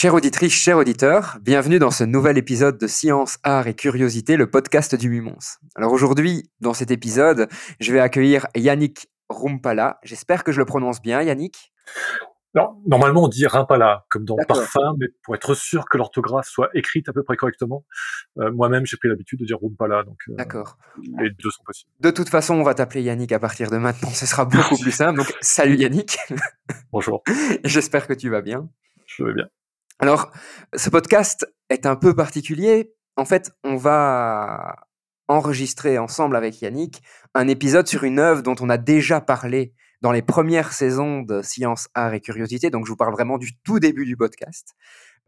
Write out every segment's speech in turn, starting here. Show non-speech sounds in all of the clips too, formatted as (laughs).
Chère auditrice, cher auditeur, bienvenue dans ce nouvel épisode de Science, Art et Curiosité, le podcast du Mumons. Alors aujourd'hui, dans cet épisode, je vais accueillir Yannick Rumpala. J'espère que je le prononce bien, Yannick. Alors, normalement, on dit Rimpala, comme dans parfum, mais pour être sûr que l'orthographe soit écrite à peu près correctement, euh, moi-même, j'ai pris l'habitude de dire Rumpala, donc euh, D'accord. les deux sont possibles. De toute façon, on va t'appeler Yannick à partir de maintenant, ce sera beaucoup (laughs) plus simple. Donc, salut Yannick, Bonjour, (laughs) j'espère que tu vas bien. je vais bien. Alors, ce podcast est un peu particulier. En fait, on va enregistrer ensemble avec Yannick un épisode sur une œuvre dont on a déjà parlé dans les premières saisons de Science, Art et Curiosité. Donc, je vous parle vraiment du tout début du podcast.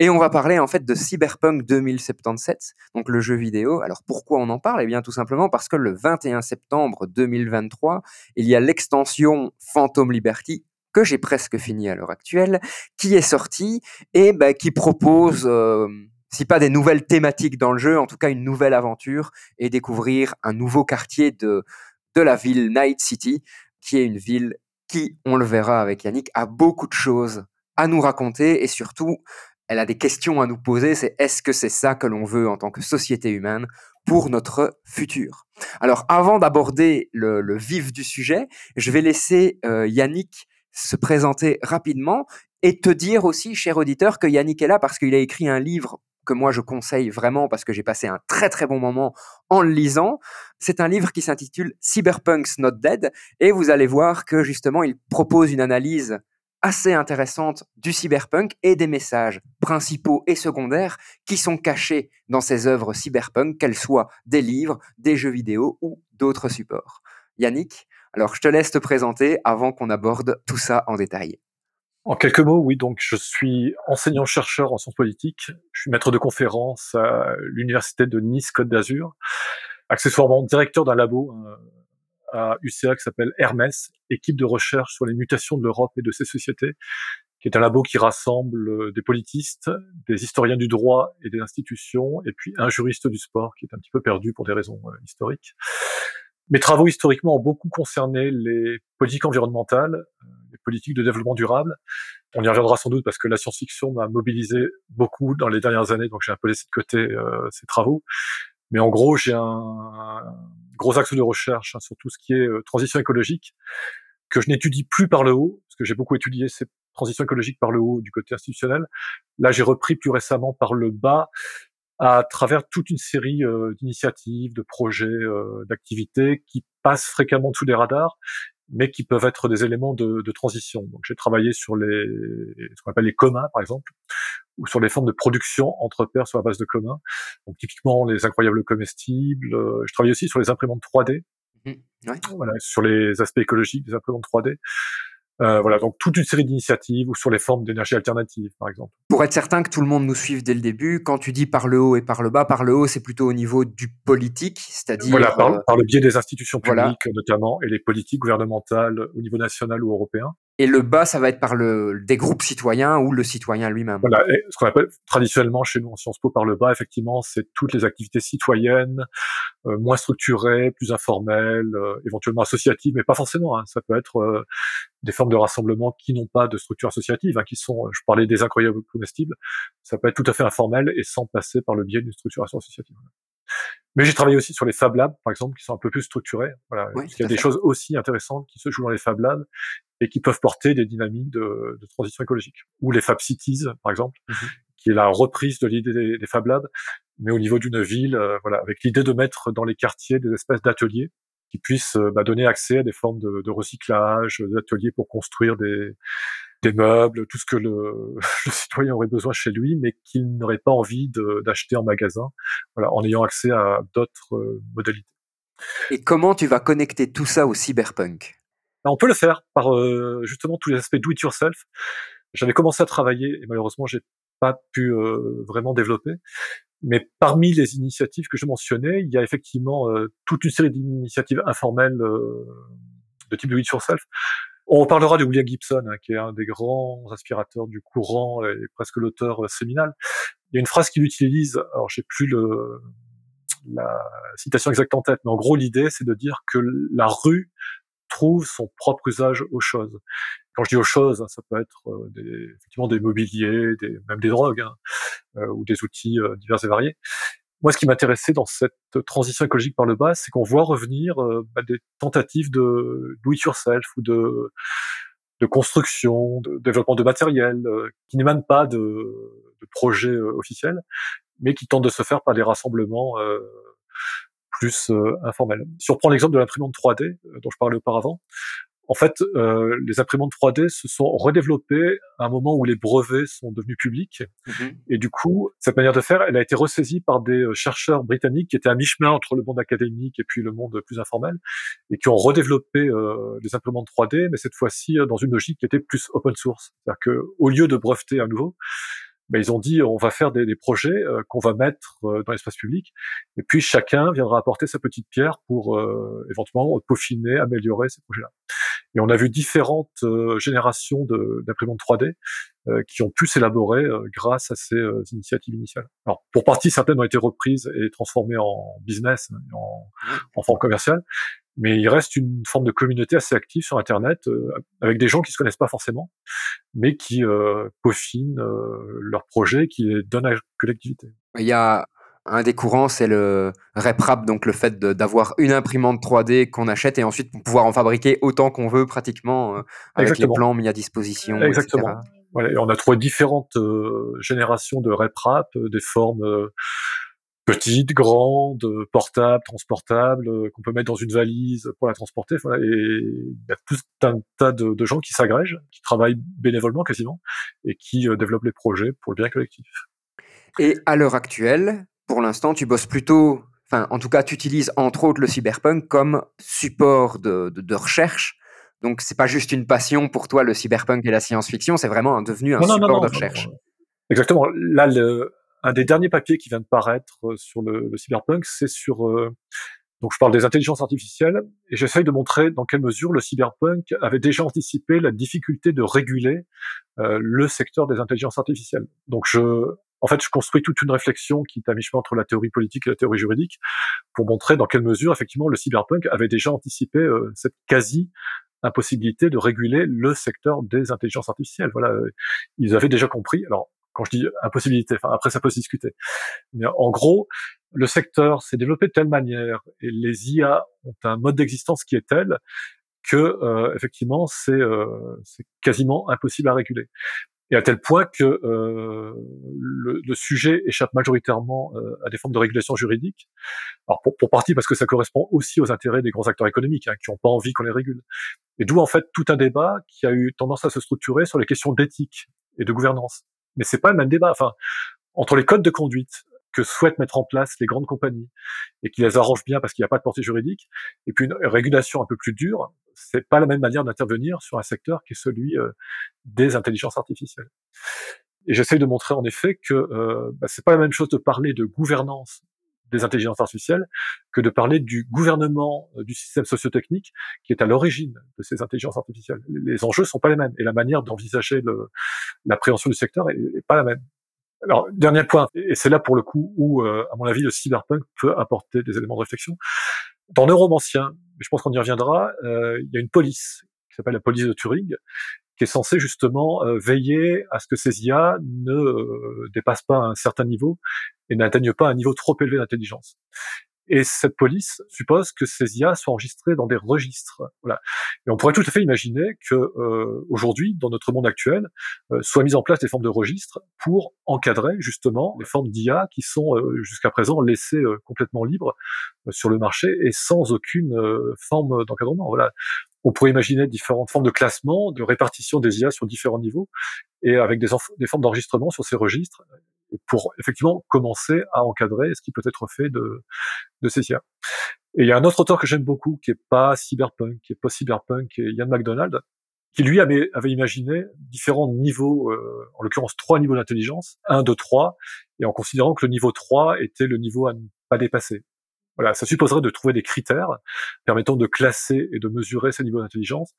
Et on va parler en fait de Cyberpunk 2077, donc le jeu vidéo. Alors pourquoi on en parle? Eh bien tout simplement parce que le 21 septembre 2023, il y a l'extension Phantom Liberty que j'ai presque fini à l'heure actuelle, qui est sortie et bah, qui propose, euh, si pas des nouvelles thématiques dans le jeu, en tout cas une nouvelle aventure et découvrir un nouveau quartier de, de la ville Night City, qui est une ville qui, on le verra avec Yannick, a beaucoup de choses à nous raconter et surtout, elle a des questions à nous poser. C'est est-ce que c'est ça que l'on veut en tant que société humaine pour notre futur? Alors, avant d'aborder le, le vif du sujet, je vais laisser euh, Yannick se présenter rapidement et te dire aussi, cher auditeur, que Yannick est là parce qu'il a écrit un livre que moi je conseille vraiment parce que j'ai passé un très très bon moment en le lisant. C'est un livre qui s'intitule Cyberpunk's Not Dead et vous allez voir que justement il propose une analyse assez intéressante du cyberpunk et des messages principaux et secondaires qui sont cachés dans ces œuvres cyberpunk, qu'elles soient des livres, des jeux vidéo ou d'autres supports. Yannick, alors je te laisse te présenter avant qu'on aborde tout ça en détail. En quelques mots, oui, donc je suis enseignant-chercheur en sciences politiques, je suis maître de conférence à l'université de Nice Côte d'Azur, accessoirement directeur d'un labo euh, à UCA qui s'appelle Hermès, équipe de recherche sur les mutations de l'Europe et de ses sociétés, qui est un labo qui rassemble euh, des politistes, des historiens du droit et des institutions, et puis un juriste du sport qui est un petit peu perdu pour des raisons euh, historiques. Mes travaux historiquement ont beaucoup concerné les politiques environnementales, euh, les politiques de développement durable. On y reviendra sans doute parce que la science-fiction m'a mobilisé beaucoup dans les dernières années, donc j'ai un peu laissé de côté euh, ces travaux. Mais en gros, j'ai un, gros axe de recherche hein, sur tout ce qui est euh, transition écologique, que je n'étudie plus par le haut, parce que j'ai beaucoup étudié ces transitions écologiques par le haut du côté institutionnel. Là, j'ai repris plus récemment par le bas, à travers toute une série euh, d'initiatives, de projets, euh, d'activités qui passent fréquemment sous les radars, mais qui peuvent être des éléments de, de transition. Donc, j'ai travaillé sur les ce qu'on appelle les communs, par exemple, ou sur les formes de production entre pairs sur la base de communs. Donc, typiquement les incroyables comestibles. Euh, je travaille aussi sur les imprimantes 3D, Mhm. Ouais. voilà, sur les aspects écologiques des imprimantes 3D. Euh, voilà, donc toute une série d'initiatives ou sur les formes d'énergie alternative, par exemple. Pour être certain que tout le monde nous suive dès le début, quand tu dis par le haut et par le bas, par le haut, c'est plutôt au niveau du politique, c'est-à-dire Voilà, par, euh, par le biais des institutions voilà. publiques notamment et les politiques gouvernementales au niveau national ou européen. Et le bas, ça va être par le des groupes citoyens ou le citoyen lui-même. Voilà, et ce qu'on appelle traditionnellement chez nous en Sciences Po par le bas, effectivement, c'est toutes les activités citoyennes, euh, moins structurées, plus informelles, euh, éventuellement associatives, mais pas forcément. hein. Ça peut être euh, des formes de rassemblement qui n'ont pas de structure associative, hein, qui sont, je parlais des incroyables comestibles, ça peut être tout à fait informel et sans passer par le biais d'une structuration associative. Mais j'ai travaillé aussi sur les Fab Labs, par exemple, qui sont un peu plus structurés. Voilà, Oui, il y a des fait. choses aussi intéressantes qui se jouent dans les Fab Labs et qui peuvent porter des dynamiques de, de transition écologique. Ou les Fab Cities, par exemple, Mhm. qui est la reprise de l'idée des, des Fab Labs, mais au niveau d'une ville, euh, voilà, avec l'idée de mettre dans les quartiers des espèces d'ateliers qui puissent euh, bah, donner accès à des formes de, de recyclage, d'ateliers pour construire des, des meubles, tout ce que le, (laughs) le citoyen aurait besoin chez lui, mais qu'il n'aurait pas envie d'acheter en magasin, voilà, en ayant accès à d'autres euh, modalités. Et comment tu vas connecter tout ça au cyberpunk? Bah, on peut le faire par euh, justement tous les aspects do it yourself. J'avais commencé à travailler et malheureusement j'ai pas pu euh, vraiment développer Mais parmi les initiatives que je mentionnais, il y a effectivement toute une série d'initiatives informelles de type do it yourself. On parlera de William Gibson, hein, qui est un des grands inspirateurs du courant et presque l'auteur séminal. Il y a une phrase qu'il utilise, alors j'ai plus la citation exacte en tête, mais en gros l'idée c'est de dire que la rue trouve son propre usage aux choses. Quand je dis aux choses, hein, ça peut être euh, des, effectivement des mobiliers, des, même des drogues hein, euh, ou des outils euh, divers et variés. Moi, ce qui m'intéressait dans cette transition écologique par le bas, c'est qu'on voit revenir bah, des tentatives de do it yourself ou de, de construction, de développement de matériel, qui n'émanent pas de, de projets officiels, mais qui tentent de se faire par des rassemblements plus informels. Si on prend l'exemple de l'imprimante 3D dont je parlais auparavant, en fait, euh, les imprimantes 3D se sont redéveloppées à un moment où les brevets sont devenus publics. Mm-hmm. Et du coup, cette manière de faire, elle a été ressaisie par des euh, chercheurs britanniques qui étaient à mi-chemin entre le monde académique et puis le monde plus informel, et qui ont redéveloppé euh, les imprimantes 3D, mais cette fois-ci euh, dans une logique qui était plus open source. C'est-à-dire que au lieu de breveter à nouveau, ben, ils ont dit on va faire des, des projets euh, qu'on va mettre euh, dans l'espace public, et puis chacun viendra apporter sa petite pierre pour euh, éventuellement peaufiner, améliorer ces projets-là. Et on a vu différentes générations d'imprimantes 3D qui ont pu s'élaborer grâce à ces initiatives initiales. Alors pour partie, certaines ont été reprises et transformées en business, en, en forme commerciale, mais il reste une forme de communauté assez active sur Internet, euh, avec des gens qui se connaissent pas forcément, mais qui euh, peaufinent euh, leurs projets, qui les donnent à la collectivité. Il y a un des courants, c'est le RepRap, donc le fait d'avoir une imprimante 3D qu'on achète et ensuite pouvoir en fabriquer autant qu'on veut pratiquement euh, avec les plans mis à disposition. Exactement. Voilà, et on a trouvé différentes générations de RepRap, des formes petites, grandes, portables, transportables, euh, qu'on peut mettre dans une valise pour la transporter. Voilà, et il y a tout un tas de, de gens qui s'agrègent, qui travaillent bénévolement quasiment, et qui euh, développent les projets pour le bien collectif. Et à l'heure actuelle, pour l'instant, tu bosses plutôt, enfin, en tout cas, tu utilises entre autres le cyberpunk comme support de, de, de recherche. Donc, c'est pas juste une passion pour toi, le cyberpunk et la science-fiction, c'est vraiment devenu un support de recherche. Exactement. Là, le, un des derniers papiers qui vient de paraître euh, sur le, le cyberpunk, c'est sur euh, donc je parle des intelligences artificielles et j'essaye de montrer dans quelle mesure le cyberpunk avait déjà anticipé la difficulté de réguler euh, le secteur des intelligences artificielles. Donc je, en fait, je construis toute une réflexion qui est à mi-chemin entre la théorie politique et la théorie juridique pour montrer dans quelle mesure effectivement le cyberpunk avait déjà anticipé euh, cette quasi impossibilité de réguler le secteur des intelligences artificielles. Voilà, ils avaient déjà compris. Alors je dis impossibilité, après ça peut se discuter. Mais en gros, le secteur s'est développé de telle manière et les IA ont un mode d'existence qui est tel que euh, effectivement c'est euh, c'est quasiment impossible à réguler. Et à tel point que euh, le, sujet échappe majoritairement à des formes de régulation juridique. Alors pour, pour, partie parce que ça correspond aussi aux intérêts des grands acteurs économiques hein, qui n'ont pas envie qu'on les régule. Et d'où en fait tout un débat qui a eu tendance à se structurer sur les questions d'éthique et de gouvernance mais c'est pas le même débat. Enfin, entre les codes de conduite que souhaitent mettre en place les grandes compagnies et qui les arrangent bien parce qu'il n'y a pas de portée juridique, et puis une régulation un peu plus dure, c'est pas la même manière d'intervenir sur un secteur qui est celui euh, des intelligences artificielles. Et j'essaie de montrer en effet que euh, bah, c'est pas la même chose de parler de gouvernance des intelligences artificielles que de parler du gouvernement euh, du système sociotechnique qui est à l'origine de ces intelligences artificielles. Les enjeux sont pas les mêmes et la manière d'envisager l'appréhension du secteur est, pas la même. Alors, dernier point, et c'est là pour le coup où, euh, à mon avis, le cyberpunk peut apporter des éléments de réflexion. Dans Neuromancien, je pense qu'on y reviendra, euh, il y a une police qui s'appelle la police de Turing, qui est censée justement veiller à ce que ces IA ne dépassent pas un certain niveau et n'atteignent pas un niveau trop élevé d'intelligence. Et cette police suppose que ces IA soient enregistrées dans des registres. Voilà. Et on pourrait tout à fait imaginer que euh, aujourd'hui, dans notre monde actuel, euh, soient mises en place des formes de registres pour encadrer justement les formes d'IA qui sont euh, jusqu'à présent laissées euh, complètement libres euh, sur le marché et sans aucune euh, forme d'encadrement. Voilà. On pourrait imaginer différentes formes de classement, de répartition des IA sur différents niveaux, et avec des, formes d'enregistrement sur ces registres pour effectivement commencer à encadrer ce qui peut être fait de, ces IA. Et il y a un autre auteur que j'aime beaucoup, qui est pas cyberpunk, qui est pas cyberpunk, qui est Ian McDonald, qui lui avait, imaginé différents niveaux, euh, en l'occurrence trois niveaux d'intelligence, 1, 2, 3, et en considérant que le niveau 3 était le niveau à ne pas dépasser. Voilà, ça supposerait de trouver des critères permettant de classer et de mesurer ces niveaux d'intelligence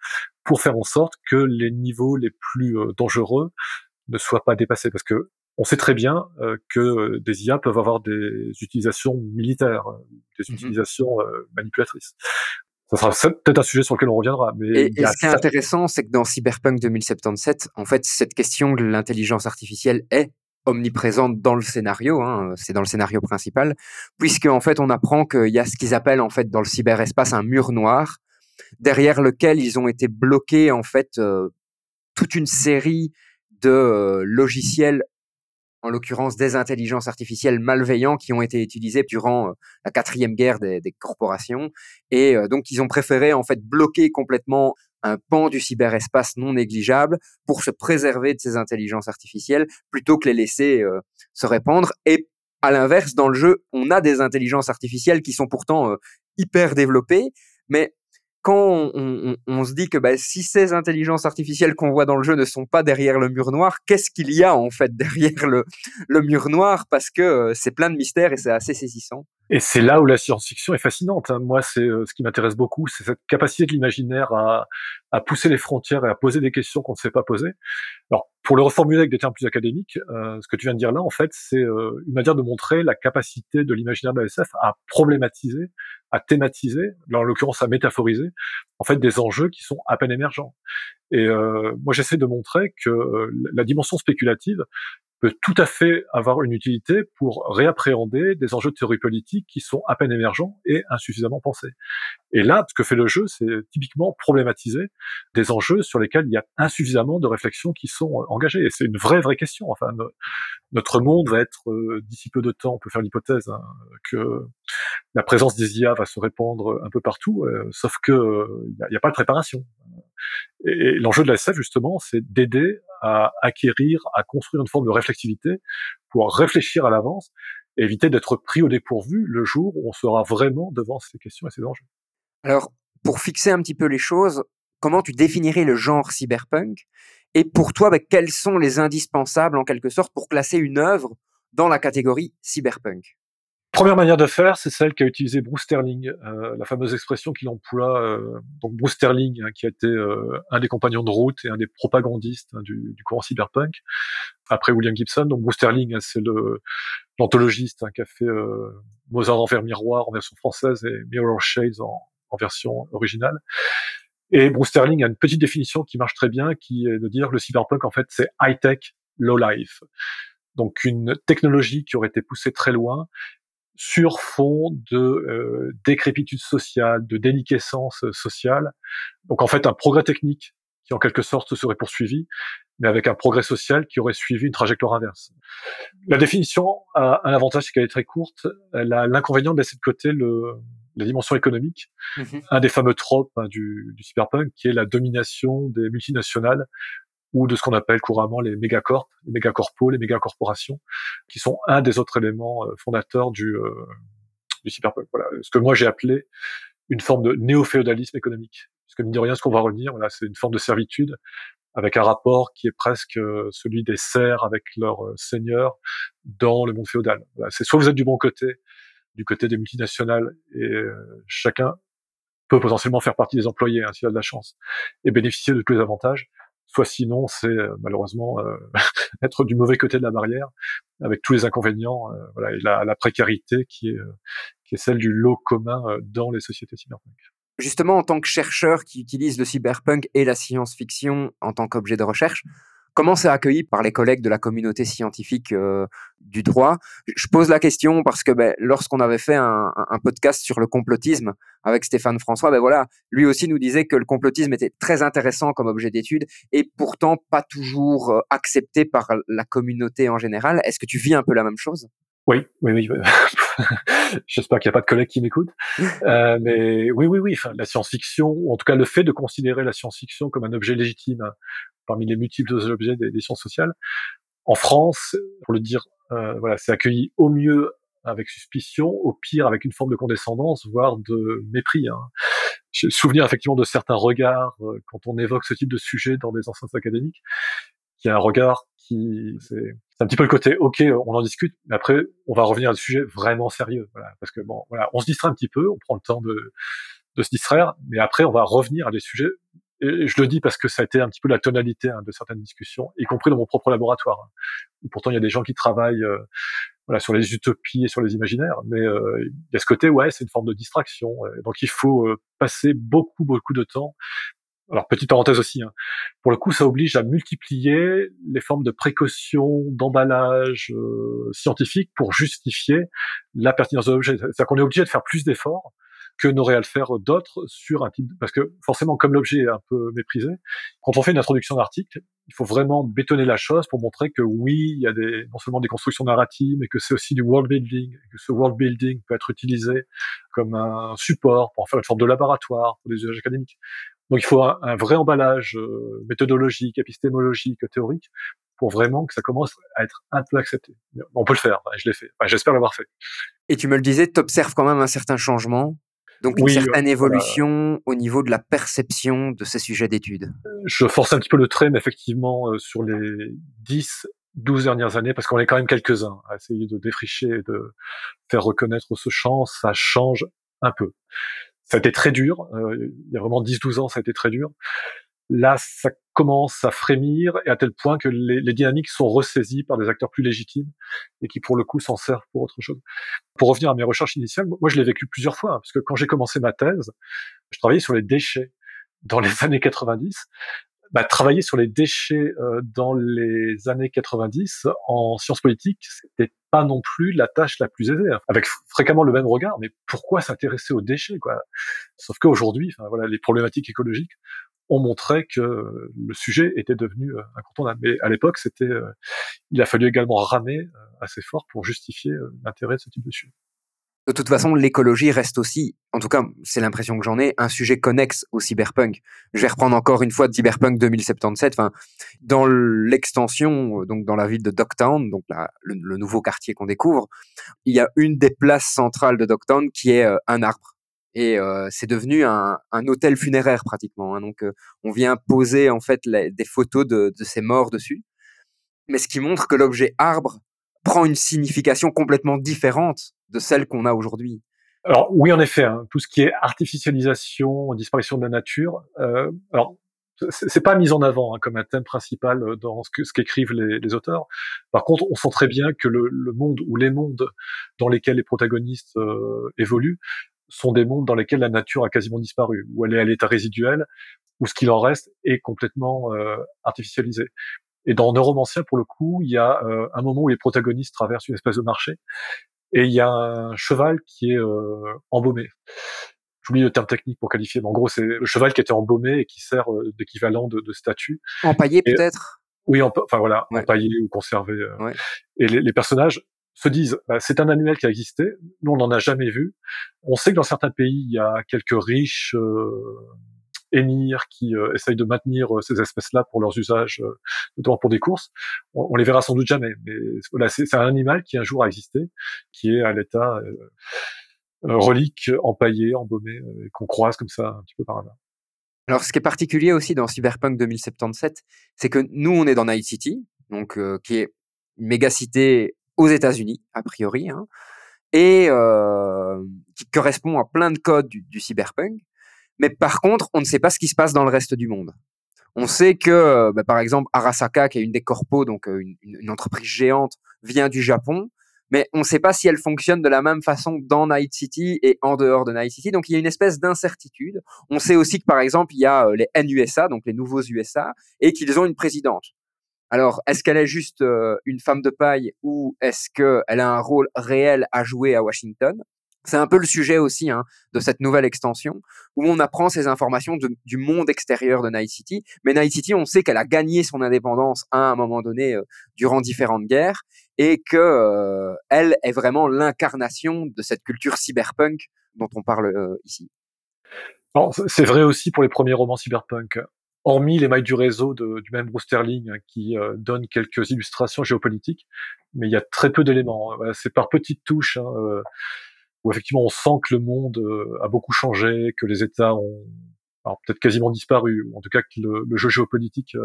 pour faire en sorte que les niveaux les plus euh, dangereux ne soient pas dépassés. Parce que on sait très bien euh, que des IA peuvent avoir des utilisations militaires, des mmh utilisations manipulatrices ça sera peut-être un sujet sur lequel on reviendra. Mais et, ce qui est intéressant, c'est que dans Cyberpunk 2077, en fait, cette question de l'intelligence artificielle est omniprésente dans le scénario, hein, c'est dans le scénario principal, puisque en fait on apprend qu'il y a ce qu'ils appellent en fait dans le cyberespace un mur noir, derrière lequel ils ont été bloqués en fait euh, toute une série de euh, logiciels en l'occurrence des intelligences artificielles malveillants qui ont été utilisées durant euh, la quatrième guerre des, corporations. Et euh, donc, ils ont préféré en fait bloquer complètement un pan du cyberespace non négligeable pour se préserver de ces intelligences artificielles plutôt que les laisser euh, se répandre. Et à l'inverse, dans le jeu, on a des intelligences artificielles qui sont pourtant hyper développées, mais quand on, se dit que bah, si ces intelligences artificielles qu'on voit dans le jeu ne sont pas derrière le mur noir, qu'est-ce qu'il y a en fait (laughs) derrière le, le mur noir? Parce que euh, c'est plein de mystères et c'est assez saisissant. Et c'est là où la science-fiction est fascinante. Hein. Moi, c'est euh, ce qui m'intéresse beaucoup, c'est cette capacité de l'imaginaire à, à, pousser les frontières et à poser des questions qu'on ne sait pas poser. Alors, pour le reformuler avec des termes plus académiques, euh, ce que tu viens de dire là, en fait, c'est euh, une manière de montrer la capacité de l'imaginaire de la SF à problématiser, à thématiser, en l'occurrence à métaphoriser, en fait, des enjeux qui sont à peine émergents. Et moi, j'essaie de montrer que la dimension spéculative, peut tout à fait avoir une utilité pour réappréhender des enjeux de théorie politique qui sont à peine émergents et insuffisamment pensés. Et là, ce que fait le jeu, c'est typiquement problématiser des enjeux sur lesquels il y a insuffisamment de réflexions qui sont engagées. Et c'est une vraie, vraie question. Enfin, notre monde va être, euh, d'ici peu de temps, on peut faire l'hypothèse hein, que la présence des IA va se répandre un peu partout, euh, sauf que il n'y a, pas de préparation. Et l'enjeu de la SF, justement, c'est d'aider à acquérir, à construire une forme de réflexivité pour réfléchir à l'avance éviter d'être pris au dépourvu le jour où on sera vraiment devant ces questions et ces enjeux. Alors, pour fixer un petit peu les choses, comment tu définirais le genre cyberpunk Et pour toi, bah, quels sont les indispensables, en quelque sorte, pour classer une œuvre dans la catégorie cyberpunk? Première manière de faire, c'est celle qu'a utilisée Bruce Sterling, euh, la fameuse expression qu'il emploie. Euh, donc Bruce Sterling, hein, qui a été euh, un des compagnons de route et un des propagandistes hein, du, du, courant cyberpunk, après William Gibson. Donc Bruce Sterling, hein, c'est l'anthologiste qui a fait Mozart envers miroir en version française et Mirror Shades en, en version originale. Et Bruce Sterling a une petite définition qui marche très bien, qui est de dire le cyberpunk, en fait, c'est high-tech, low-life. Donc une technologie qui aurait été poussée très loin sur fond de euh, décrépitude sociale, de déliquescence sociale. Donc en fait, un progrès technique qui en quelque sorte se serait poursuivi, mais avec un progrès social qui aurait suivi une trajectoire inverse. La définition a un avantage, c'est qu'elle est très courte. Elle a l'inconvénient de laisser de côté le, la dimension économique, mmh un des fameux tropes hein, du, du, cyberpunk, qui est la domination des multinationales ou de ce qu'on appelle couramment les mégacorps, les mégacorpos, les mégacorporations, qui sont un des autres éléments euh, fondateurs du, euh, du cyberpunk. Voilà, ce que moi j'ai appelé une forme de néo-féodalisme économique. Parce que mine de rien, ce qu'on va retenir, voilà, c'est une forme de servitude avec un rapport qui est presque euh, celui des serfs avec leurs seigneurs dans le monde féodal. Voilà, c'est soit vous êtes du bon côté, du côté des multinationales, et chacun peut potentiellement faire partie des employés, hein, s'il a de la chance, et bénéficier de tous les avantages, soit sinon c'est euh, malheureusement euh, (laughs) être du mauvais côté de la barrière avec tous les inconvénients euh, voilà, et la, précarité qui est celle du lot commun dans les sociétés cyberpunk. Justement, en tant que chercheur qui utilise le cyberpunk et la science-fiction en tant qu'objet de recherche, Comment c'est accueilli par les collègues de la communauté scientifique euh, du droit? Je pose la question parce que ben, lorsqu'on avait fait un, un, podcast sur le complotisme avec Stéphane François, ben voilà, lui aussi nous disait que le complotisme était très intéressant comme objet d'étude et pourtant pas toujours euh, accepté par la communauté en général. Est-ce que tu vis un peu la même chose? Oui, oui, oui. (laughs) J'espère qu'il n'y a pas de collègues qui m'écoutent. Euh, mais oui, oui, oui. La science-fiction, ou en tout cas le fait de considérer la science-fiction comme un objet légitime parmi les multiples objets des, sciences sociales. En France, pour le dire, euh, voilà, c'est accueilli au mieux avec suspicion, au pire avec une forme de condescendance, voire de mépris. Hein. J'ai souvenir effectivement de certains regards euh, quand on évoque ce type de sujet dans des enceintes académiques, qui a un regard qui c'est un petit peu le côté ok on en discute mais après on va revenir à des sujets vraiment sérieux voilà parce que bon voilà on se distrait un petit peu on prend le temps de de se distraire mais après on va revenir à des sujets et je le dis parce que ça a été un petit peu la tonalité hein, de certaines discussions, y compris dans mon propre laboratoire. Hein. Pourtant, il y a des gens qui travaillent euh, voilà, sur les utopies et sur les imaginaires, mais euh, il y a ce côté, ouais, c'est une forme de distraction. donc, il faut euh, passer beaucoup, beaucoup de temps. Alors, petite parenthèse aussi, hein, pour le coup, ça oblige à multiplier les formes de précaution, d'emballage scientifique pour justifier la pertinence de l'objet. C'est-à-dire qu'on est obligé de faire plus d'efforts que n'auraient à le faire d'autres sur un type, parce que forcément, comme l'objet est un peu méprisé, quand on fait une introduction d'article, il faut vraiment bétonner la chose pour montrer que oui, il y a des, non seulement des constructions narratives, mais que c'est aussi du world building, que ce world building peut être utilisé comme un support pour en faire une forme de laboratoire pour des usages académiques. Donc il faut un, vrai emballage euh, méthodologique, épistémologique, théorique pour vraiment que ça commence à être un peu accepté. On peut le faire, je l'ai fait, j'espère l'avoir fait. Et tu me le disais, tu observes quand même un certain changement donc une certaine évolution au niveau de la perception de ces sujets d'études. Je force un petit peu le trait, mais effectivement, euh, sur les 10, 12 dernières années, parce qu'on est quand même quelques-uns à essayer de défricher et de faire reconnaître ce champ, ça change un peu. Ça a été très dur, euh, il y a vraiment 10-12 ans, ça a été très dur. Là, ça commence à frémir et à tel point que les, les, dynamiques sont ressaisies par des acteurs plus légitimes et qui, pour le coup, s'en servent pour autre chose. Pour revenir à mes recherches initiales, moi, je l'ai vécu plusieurs fois, hein, parce que quand j'ai commencé ma thèse, je travaillais sur les déchets dans les (laughs) années 90. Bah, travailler sur les déchets euh, dans les années 90 en sciences politiques, c'était pas non plus la tâche la plus aisée, hein. avec fréquemment le même regard. Mais pourquoi s'intéresser aux déchets, quoi? Sauf qu'aujourd'hui, voilà, les problématiques écologiques on montrait que le sujet était devenu euh, incontournable. Mais à l'époque, c'était, euh, il a fallu également ramer euh, assez fort pour justifier l'intérêt de ce type de sujet. De toute façon, l'écologie reste aussi, en tout cas, c'est l'impression que j'en ai, un sujet connexe au cyberpunk. Je vais reprendre encore une fois Cyberpunk 2077. Enfin, dans l'extension, donc dans la ville de Dogtown, donc le, nouveau quartier qu'on découvre, il y a une des places centrales de Dogtown qui est un arbre et c'est devenu un, un, hôtel funéraire pratiquement. Hein. Donc on vient poser en fait des photos de, de, ces morts dessus, mais ce qui montre que l'objet arbre prend une signification complètement différente de celle qu'on a aujourd'hui. Alors oui, en effet, hein, tout ce qui est artificialisation, disparition de la nature. Euh, alors c'est pas mis en avant hein, comme un thème principal dans ce, ce qu'écrivent les, les, auteurs. Par contre, on sent très bien que le, le, monde ou les mondes dans lesquels les protagonistes évoluent sont des mondes dans lesquels la nature a quasiment disparu, où elle est à l'état résiduel, où ce qu'il en reste est complètement euh, artificialisé. Et dans Neuromancien, pour le coup, il y a euh, un moment où les protagonistes traversent une espèce de marché, et il y a un cheval qui est euh, embaumé. J'oublie le terme technique pour qualifier, mais en gros, c'est le cheval qui était embaumé et qui sert d'équivalent de, de, statue. Empaillé peut-être? Oui, enfin voilà, empaillé ou conservé. Ouais. Et les, les personnages se disent bah, c'est un annuel qui a existé, nous on n'en a jamais vu. On sait que dans certains pays il y a quelques riches euh, émirs qui euh, essayent de maintenir euh, ces espèces-là pour leurs usages, euh, notamment pour des courses. On, on, les verra sans doute jamais, mais voilà c'est un animal qui un jour a existé, qui est à l'état relique, empaillé, embaumé, qu'on croise comme ça un petit peu par hasard. Alors, ce qui est particulier aussi dans Cyberpunk 2077, c'est que nous, on est dans Night City, donc qui est une mégacité aux États-Unis, a priori, hein, et euh, qui correspond à plein de codes du, cyberpunk. Mais par contre, on ne sait pas ce qui se passe dans le reste du monde. On sait que, bah, par exemple, Arasaka, qui est une des corpos, donc euh, une, entreprise géante, vient du Japon, mais on ne sait pas si elle fonctionne de la même façon dans Night City et en dehors de Night City. Donc il y a une espèce d'incertitude. On sait aussi que, par exemple, il y a euh, les NUSA, donc les nouveaux USA, et qu'ils ont une présidente. Alors, est-ce qu'elle est juste euh, une femme de paille ou est-ce qu'elle a un rôle réel à jouer à Washington? C'est un peu le sujet aussi hein, de cette nouvelle extension où on apprend ces informations du monde extérieur de Night City. Mais Night City, on sait qu'elle a gagné son indépendance à un moment donné euh, durant différentes guerres et que euh, elle est vraiment l'incarnation de cette culture cyberpunk dont on parle ici. C'est vrai aussi pour les premiers romans cyberpunk hormis les mailles du réseau du même Bruce Sterling hein, qui euh, donne quelques illustrations géopolitiques, mais il y a très peu d'éléments. Voilà, c'est par petites touches hein, euh, où effectivement on sent que le monde euh, a beaucoup changé, que les États ont peut-être quasiment disparu, ou en tout cas que le, le jeu géopolitique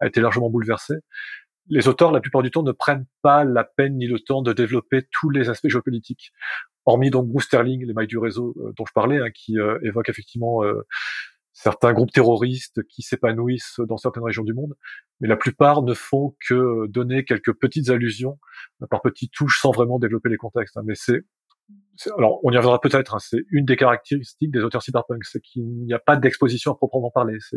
a été largement bouleversé. Les auteurs, la plupart du temps, ne prennent pas la peine ni le temps de développer tous les aspects géopolitiques. Hormis donc Bruce Sterling, les mailles du réseau dont je parlais, hein, qui évoque effectivement certains groupes terroristes qui s'épanouissent dans certaines régions du monde, mais la plupart ne font que donner quelques petites allusions euh, par petites touches sans vraiment développer les contextes. Hein. Mais c'est alors, on y reviendra peut-être. Hein, c'est une des caractéristiques des auteurs cyberpunk, c'est qu'il n'y a pas d'exposition à proprement parler. C'est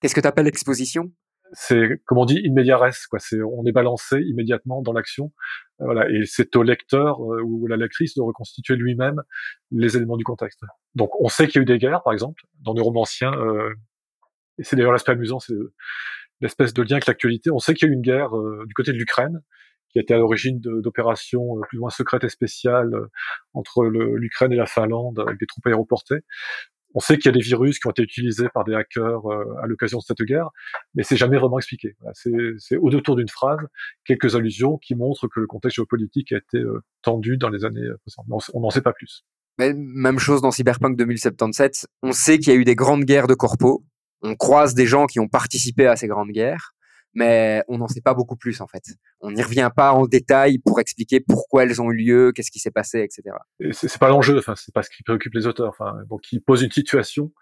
qu'est-ce que tu appelles exposition? C'est comme on dit in media res quoi c'est on est balancé immédiatement dans l'action voilà et c'est au lecteur euh, ou la lectrice de reconstituer lui-même les éléments du contexte donc on sait qu'il y a eu des guerres par exemple dans des romans anciens euh, et c'est d'ailleurs l'aspect amusant c'est l'espèce de lien avec l'actualité on sait qu'il y a eu une guerre euh, du côté de l'Ukraine qui été à l'origine d'opérations plus ou moins secrètes et spéciales entre l'Ukraine et la Finlande avec des troupes aéroportées on sait qu'il y a des virus qui ont été utilisés par des hackers euh, à l'occasion de cette guerre, mais c'est jamais vraiment expliqué. c'est au-detour d'une phrase, quelques allusions qui montrent que le contexte géopolitique a été euh, tendu dans les années euh, précédentes. On n'en sait pas plus. Même chose dans Cyberpunk 2077. On sait qu'il y a eu des grandes guerres de corpos. On croise des gens qui ont participé à ces grandes guerres mais on n'en sait pas beaucoup plus en fait. On n'y revient pas en détail pour expliquer pourquoi elles ont eu lieu, qu'est-ce qui s'est passé, etc. C'est pas l'enjeu, enfin c'est pas ce qui préoccupe les auteurs. Enfin, donc ils posent une situation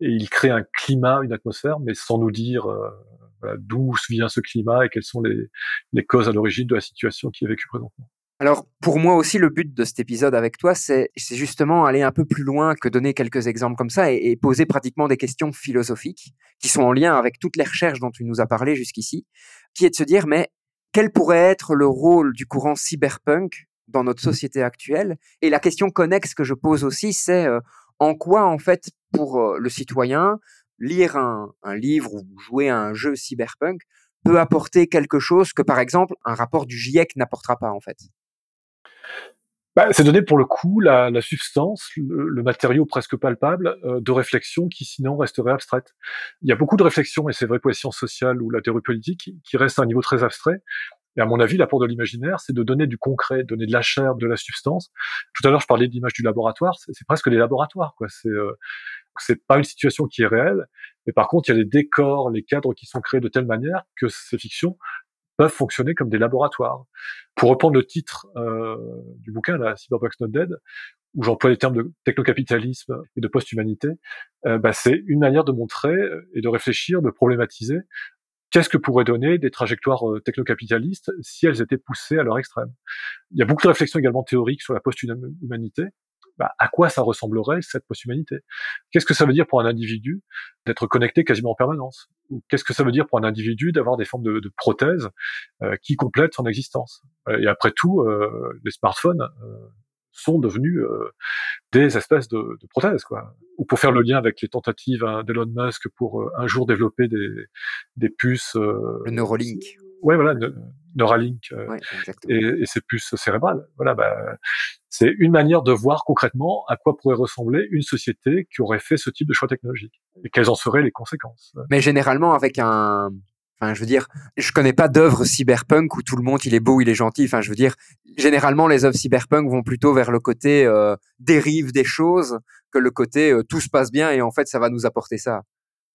et ils créent un climat, une atmosphère, mais sans nous dire euh, d'où vient ce climat et quelles sont les causes à l'origine de la situation qui est vécue présentement. Alors, pour moi aussi, le but de cet épisode avec toi, c'est justement aller un peu plus loin que donner quelques exemples comme ça et, poser pratiquement des questions philosophiques qui sont en lien avec toutes les recherches dont tu nous as parlé jusqu'ici, qui est de se dire, mais quel pourrait être le rôle du courant cyberpunk dans notre société actuelle? Et la question connexe que je pose aussi, c'est euh, en quoi, en fait, pour euh, le citoyen, lire un, un livre ou jouer à un jeu cyberpunk peut apporter quelque chose que, par exemple, un rapport du GIEC n'apportera pas, en fait? Bah, c'est donné pour le coup la, la substance, le, matériau presque palpable euh, de réflexion qui sinon resterait abstraite. Il y a beaucoup de réflexions, et c'est vrai pour les sciences sociales ou la théorie politique, qui restent à un niveau très abstrait. Et à mon avis, l'apport de l'imaginaire, c'est de donner du concret, donner de la chair, de la substance. Tout à l'heure, je parlais de l'image du laboratoire. C'est presque des laboratoires, quoi. C'est euh, c'est pas une situation qui est réelle, mais par contre, il y a les décors, les cadres qui sont créés de telle manière que ces fictions peuvent fonctionner comme des laboratoires. Pour reprendre le titre euh, du bouquin, la Cyberpunk Not Dead, où j'emploie les termes de technocapitalisme et de post-humanité, euh, bah, c'est une manière de montrer et de réfléchir, de problématiser qu'est-ce que pourraient donner des trajectoires euh, technocapitalistes si elles étaient poussées à leur extrême. Il y a beaucoup de réflexions également théoriques sur la post-humanité, bah, à quoi ça ressemblerait cette post-humanité Qu'est-ce que ça veut dire pour un individu d'être connecté quasiment en permanence? Ou qu'est-ce que ça veut dire pour un individu d'avoir des formes de, de prothèses euh, qui complètent son existence? Et après tout, euh, les smartphones euh, sont devenus des espèces de, de, prothèses, quoi. Ou pour faire le lien avec les tentatives hein, d'Elon Musk pour un jour développer des, des puces. le Neuralink. Ouais, voilà, Neuralink et, et ces puces cérébrales. Voilà, bah, c'est une manière de voir concrètement à quoi pourrait ressembler une société qui aurait fait ce type de choix technologique et quelles en seraient les conséquences. Mais généralement avec un, enfin je veux dire, je connais pas d'œuvre cyberpunk où tout le monde il est beau, il est gentil. Enfin je veux dire, généralement les œuvres cyberpunk vont plutôt vers le côté euh, dérive des choses que le côté euh, tout se passe bien et en fait ça va nous apporter ça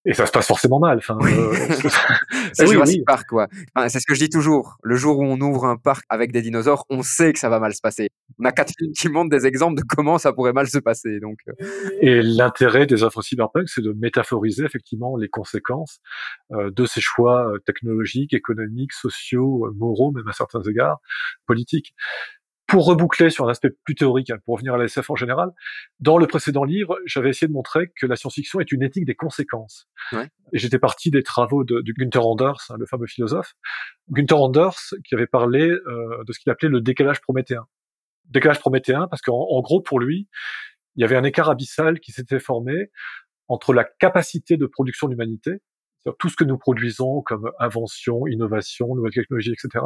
et ça se passe forcément mal. Enfin, euh, (laughs) c'est eh Jurassic Park, quoi. c'est ce que je dis toujours. Le jour où on ouvre un parc avec des dinosaures, on sait que ça va mal se passer. On a quatre films qui montrent des exemples de comment ça pourrait mal se passer. Donc. Euh. Et l'intérêt des œuvres cyberpunk, c'est de métaphoriser effectivement les conséquences euh, de ces choix technologiques, économiques, sociaux, moraux, même à certains égards, politiques pour reboucler sur un aspect plus théorique, hein, pour revenir à la SF en général, dans le précédent livre, j'avais essayé de montrer que la science-fiction est une éthique des conséquences. Ouais. Et j'étais parti des travaux de, de Günther Anders, hein, le fameux philosophe. Günther Anders, qui avait parlé euh, de ce qu'il appelait le décalage prométhéen. Décalage prométhéen, parce qu'en en gros, pour lui, il y avait un écart abyssal qui s'était formé entre la capacité de production de l'humanité, tout ce que nous produisons comme invention, innovation, nouvelles technologies, etc.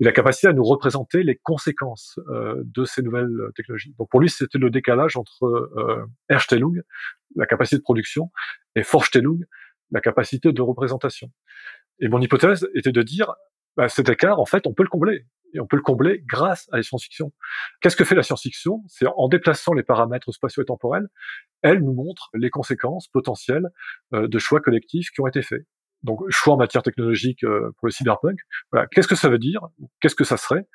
Et la capacité à nous représenter les conséquences euh, de ces nouvelles technologies. Donc pour lui, c'était le décalage entre euh, Erstellung, la capacité de production, et Vorstellung, la capacité de représentation. Et mon hypothèse était de dire, bah, cet écart, en fait, on peut le combler. Et on peut le combler grâce à la science-fiction. Qu'est-ce que fait la science-fiction? C'est en déplaçant les paramètres spatio et temporels, elle nous montre les conséquences potentielles euh, de choix collectifs qui ont été faits. Donc, choix en matière technologique euh, pour le cyberpunk. Qu'est-ce que ça veut dire? Qu'est-ce que ça serait?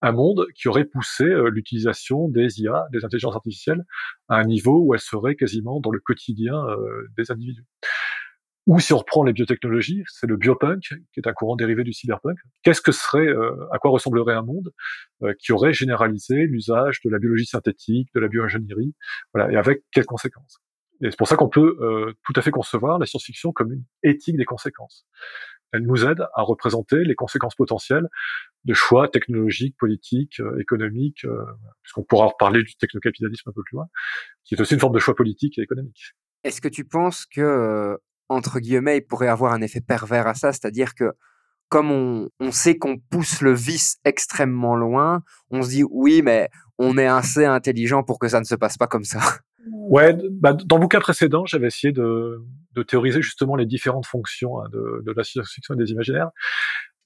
Un monde qui aurait poussé euh, l'utilisation des IA, des intelligences artificielles, à un niveau où elles seraient quasiment dans le quotidien des individus. Ou si on reprend les biotechnologies, c'est le biopunk, qui est un courant dérivé du cyberpunk. Qu'est-ce que serait, euh, à quoi ressemblerait un monde euh, qui aurait généralisé l'usage de la biologie synthétique, de la bioingénierie, voilà, et avec quelles conséquences? Et c'est pour ça qu'on peut euh, tout à fait concevoir la science-fiction comme une éthique des conséquences. Elle nous aide à représenter les conséquences potentielles de choix technologiques, politiques, économiques, puisqu'on pourra reparler du technocapitalisme un peu plus loin, qui est aussi une forme de choix politique et économique. Est-ce que tu penses que entre guillemets, il pourrait avoir un effet pervers à ça, c'est-à-dire que comme on, sait qu'on pousse le vice extrêmement loin, on se dit oui, mais on est assez intelligent pour que ça ne se passe pas comme ça. Ouais, bah, dans le bouquin précédent, j'avais essayé de, théoriser justement les différentes fonctions hein, de, la science-fiction et des imaginaires.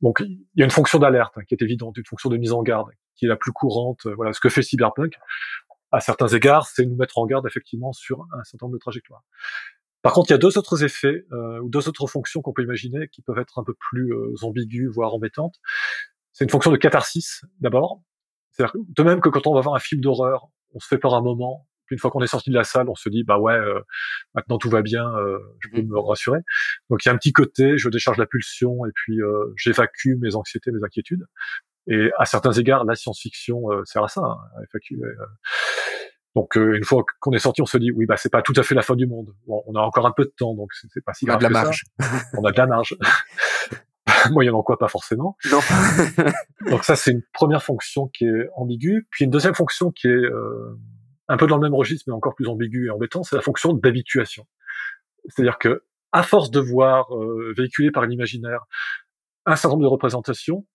Donc, il y a une fonction d'alerte hein, qui est évidente, une fonction de mise en garde qui est la plus courante. Voilà, ce que fait Cyberpunk, à certains égards, c'est nous mettre en garde effectivement sur un certain nombre de trajectoires. Par contre, il y a deux autres effets euh, ou deux autres fonctions qu'on peut imaginer qui peuvent être un peu plus euh, ambiguës, voire embêtantes. C'est une fonction de catharsis d'abord. C'est-à-dire de même que quand on va voir un film d'horreur, on se fait peur un moment. Puis une fois qu'on est sorti de la salle, on se dit bah ouais, euh, maintenant tout va bien, euh, je peux mmh. me rassurer. Donc il y a un petit côté, je décharge la pulsion et puis euh, j'évacue mes anxiétés, mes inquiétudes. Et à certains égards, la science-fiction sert à ça, hein, à évacuer. Donc euh, une fois qu'on est sorti, on se dit oui bah c'est pas tout à fait la fin du monde. Bon, on a encore un peu de temps, donc c'est pas si grave. On a de la marge. on a de la marge. (laughs) Moyennant quoi pas forcément. Non. (laughs) donc ça c'est une première fonction qui est ambiguë. Puis une deuxième fonction qui est euh, un peu dans le même registre mais encore plus ambiguë et embêtante, c'est la fonction d'habituation. C'est-à-dire que à force de voir euh, véhiculé par l'imaginaire un certain nombre de représentations,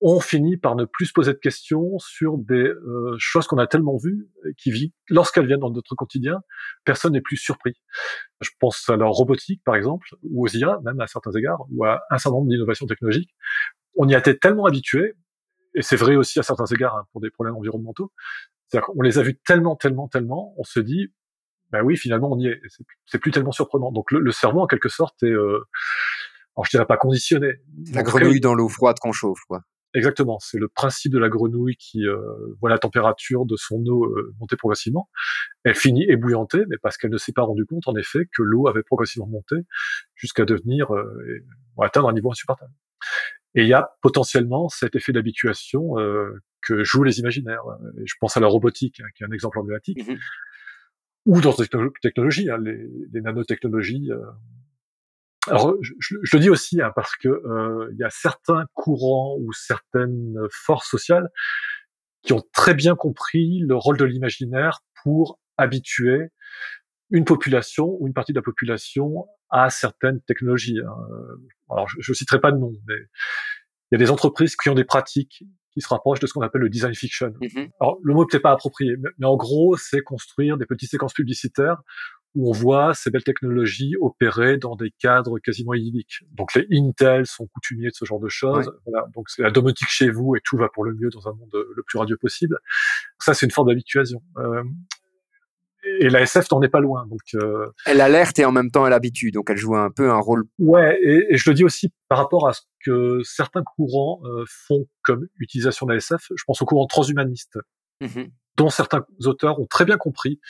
on finit par ne plus se poser de questions sur des euh, choses qu'on a tellement vues qui vit lorsqu'elles viennent dans notre quotidien, personne n'est plus surpris. Je pense à la robotique par exemple, ou aux IA même à certains égards, ou à un certain nombre d'innovations technologiques. On y a été tellement habitué, et c'est vrai aussi à certains égards hein, pour des problèmes environnementaux. C'est-à-dire qu'on les a vus tellement, tellement, tellement, on se dit, ben oui, finalement on y est. C'est plus tellement surprenant. Donc le, cerveau en quelque sorte est, euh, alors je dirais pas conditionné. La grenouille dans l'eau froide qu'on chauffe, quoi. Exactement, c'est le principe de la grenouille qui euh, voit la température de son eau euh, monter progressivement. Elle finit ébouillantée, mais parce qu'elle ne s'est pas rendue compte, en effet, que l'eau avait progressivement monté jusqu'à devenir euh, atteindre un niveau insupportable. Et il y a potentiellement cet effet d'habituation que jouent les imaginaires. je pense à la robotique, hein, qui est un exemple emblématique, mmh ou dans les technologies, hein, les, les, nanotechnologies alors, je, je, le dis aussi hein, parce que euh, il y a certains courants ou certaines forces sociales qui ont très bien compris le rôle de l'imaginaire pour habituer une population ou une partie de la population à certaines technologies. Hein. Alors, je ne citerai pas de nom, mais il y a des entreprises qui ont des pratiques qui se rapprochent de ce qu'on appelle le design fiction. Mm-hmm. Alors, le mot n'est peut-être pas approprié, mais en gros, c'est construire des petites séquences publicitaires où on voit ces belles technologies opérer dans des cadres quasiment idylliques. Donc les Intel sont coutumiers de ce genre de choses. Voilà. Donc c'est la domotique chez vous et tout va pour le mieux dans un monde le plus radieux possible. Ça, c'est une forme d'habituation. Euh, et la SF n'en est pas loin. Donc euh... elle alerte et en même temps elle habitue. Donc elle joue un peu un rôle. Ouais, et, et je le dis aussi par rapport à ce que certains courants euh, font comme utilisation de la SF. Je pense au courant transhumaniste, mmh dont certains auteurs ont très bien compris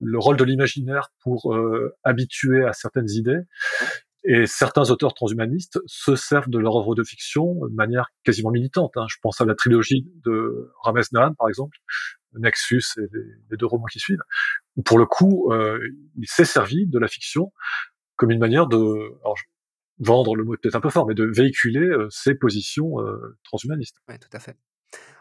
le rôle de l'imaginaire pour euh, habituer à certaines idées. Et certains auteurs transhumanistes se servent de leur œuvre de fiction de manière quasiment militante. Hein. Je pense à la trilogie de Rames Nahan, par exemple, Nexus et les, deux romans qui suivent, pour le coup, euh, il s'est servi de la fiction comme une manière de alors, vendre le mot peut-être un peu fort, mais de véhiculer euh, ses positions euh, transhumanistes. Oui, tout à fait.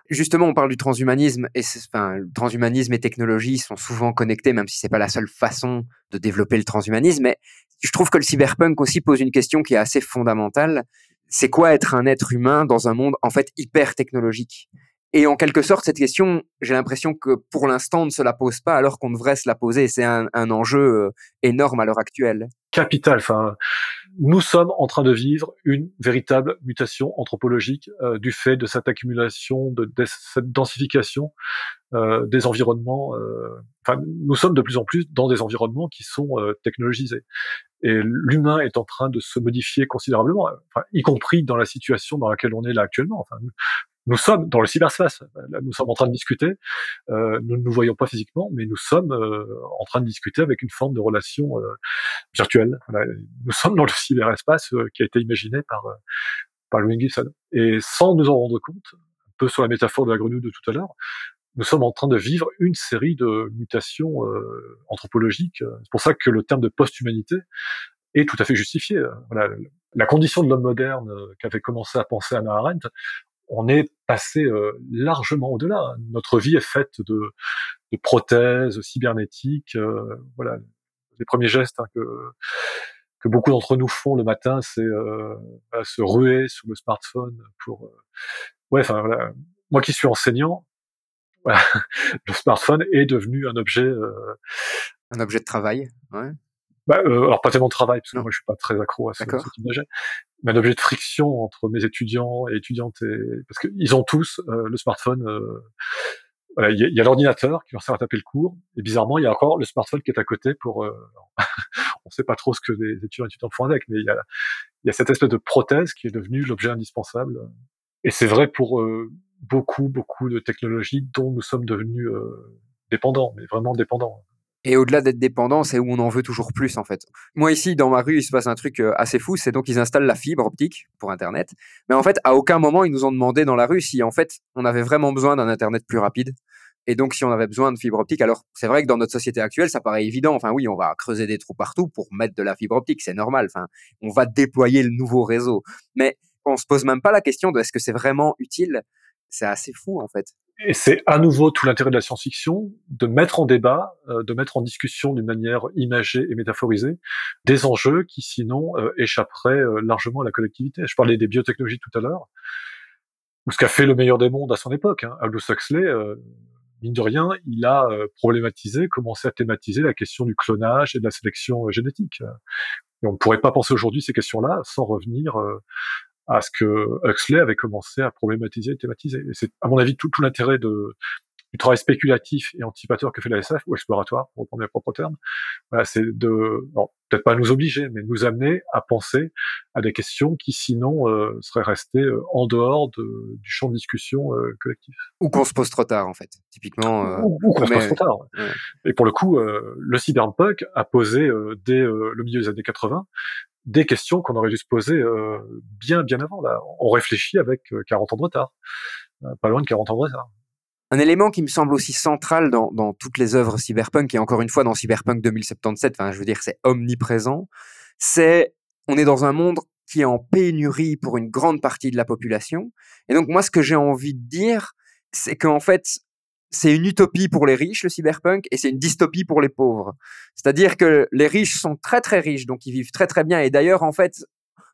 Justement, on parle du transhumanisme et enfin, le transhumanisme et technologie sont souvent connectés, même si c'est pas la seule façon de développer le transhumanisme. Mais je trouve que le cyberpunk aussi pose une question qui est assez fondamentale. C'est quoi être un être humain dans un monde en fait hyper technologique? Et en quelque sorte, cette question, j'ai l'impression que pour l'instant, on ne se la pose pas alors qu'on devrait se la poser. C'est un, enjeu euh, énorme à l'heure actuelle. Capital. Enfin, nous sommes en train de vivre une véritable mutation anthropologique euh, du fait de cette accumulation, de, cette densification euh, des environnements. Euh, enfin, nous sommes de plus en plus dans des environnements qui sont technologisés. Et l'humain est en train de se modifier considérablement, enfin, y compris dans la situation dans laquelle on est là actuellement. Enfin, nous sommes dans le cyberspace. Nous sommes en train de discuter. Euh, nous ne nous voyons pas physiquement, mais nous sommes euh, en train de discuter avec une forme de relation euh, virtuelle. Nous sommes dans le cyberespace euh, qui a été imaginé par par Louis Gibson. Et sans nous en rendre compte, un peu sur la métaphore de la grenouille de tout à l'heure, nous sommes en train de vivre une série de mutations anthropologiques. C'est pour ça que le terme de post-humanité est tout à fait justifié. Voilà, la condition de l'homme moderne qu'avait commencé à penser Anna Arendt, on est passé euh, largement au-delà. Notre vie est faite de, de prothèses cybernétiques. Euh, voilà, les premiers gestes hein, que que beaucoup d'entre nous font le matin, c'est euh, se ruer sur le smartphone pour. Euh, ouais, enfin voilà. Moi qui suis enseignant, voilà, (laughs) le smartphone est devenu un objet. un objet de travail. Ouais. Bah, alors pas tellement de travail parce que moi je suis pas très accro à ce, ce type d'objet, mais un objet de friction entre mes étudiants et étudiantes, et... parce qu'ils ont tous euh, le smartphone. Euh... Voilà, il y a, l'ordinateur qui leur sert à taper le cours, et bizarrement, il y a encore le smartphone qui est à côté pour. Euh... (laughs) on sait pas trop ce que les étudiants et étudiantes font avec, mais il y a, y a cette espèce de prothèse qui est devenue l'objet indispensable. Et c'est vrai pour euh, beaucoup, beaucoup de technologies dont nous sommes devenus euh, dépendants, mais vraiment dépendants. Et au-delà d'être dépendant, c'est où on en veut toujours plus, en fait. Moi, ici, dans ma rue, il se passe un truc euh, assez fou, c'est donc ils installent la fibre optique pour Internet. Mais en fait, à aucun moment, ils nous ont demandé dans la rue si, en fait, on avait vraiment besoin d'un Internet plus rapide. Et donc, si on avait besoin de fibre optique, alors c'est vrai que dans notre société actuelle, ça paraît évident. Enfin, oui, on va creuser des trous partout pour mettre de la fibre optique, c'est normal. Enfin, on va déployer le nouveau réseau. Mais on se pose même pas la question de est-ce que c'est vraiment utile? C'est assez fou, en fait. Et c'est à nouveau tout l'intérêt de la science-fiction de mettre en débat, euh, de mettre en discussion d'une manière imagée et métaphorisée des enjeux qui sinon euh, échapperaient euh, largement à la collectivité. Je parlais des biotechnologies tout à l'heure, ou ce qu'a fait le meilleur des mondes à son époque. Hein. Aldous Huxley, mine de rien, il a problématisé, commencé à thématiser la question du clonage et de la sélection génétique. Et on ne pourrait pas penser aujourd'hui ces questions-là sans revenir à ce que Huxley avait commencé à problématiser et thématiser. Et c'est, à mon avis, tout, tout l'intérêt de, du travail spéculatif et anticipateur que fait la SF, ou exploratoire, pour reprendre mes propres termes, voilà, c'est de, peut-être pas nous obliger, mais nous amener à penser à des questions qui sinon euh, seraient restées euh, en dehors de, du champ de discussion euh, collectif. Ou qu'on se pose trop tard, en fait. Typiquement. Euh, ou, qu'on se pose trop tard. Et pour le coup, le cyberpunk a posé dès le milieu des années 80 des questions qu'on aurait dû se poser euh, bien bien avant. Là. On réfléchit avec 40 euh, ans de retard, euh, pas loin de 40 ans de retard. Un élément qui me semble aussi central dans, dans toutes les œuvres cyberpunk, et encore une fois dans Cyberpunk 2077, enfin, je veux dire, c'est omniprésent, c'est on est dans un monde qui est en pénurie pour une grande partie de la population. Et donc, moi, ce que j'ai envie de dire, c'est qu'en fait, c'est une utopie pour les riches, le cyberpunk, et c'est une dystopie pour les pauvres. C'est-à-dire que les riches sont très très riches, donc ils vivent très très bien. Et d'ailleurs, en fait,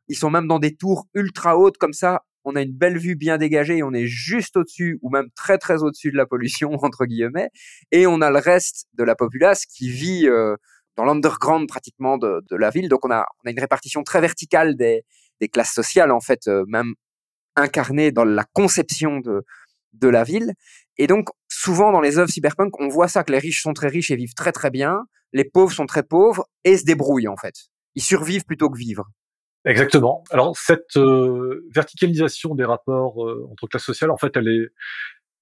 ils sont même dans des tours ultra hautes comme ça. On a une belle vue bien dégagée et on est juste au-dessus, ou même très très au-dessus de la pollution, (laughs) entre guillemets. Et on a le reste de la populace qui vit euh, dans l'underground pratiquement de, la ville. Donc on a, une répartition très verticale des, classes sociales, en fait, euh, même incarnées dans la conception de, de la ville. Et donc, souvent dans les œuvres cyberpunk, on voit ça que les riches sont très riches et vivent très très bien, les pauvres sont très pauvres et se débrouillent en fait. Ils survivent plutôt que vivre. Exactement. Alors cette euh, verticalisation des rapports euh, entre classes sociales, en fait, elle est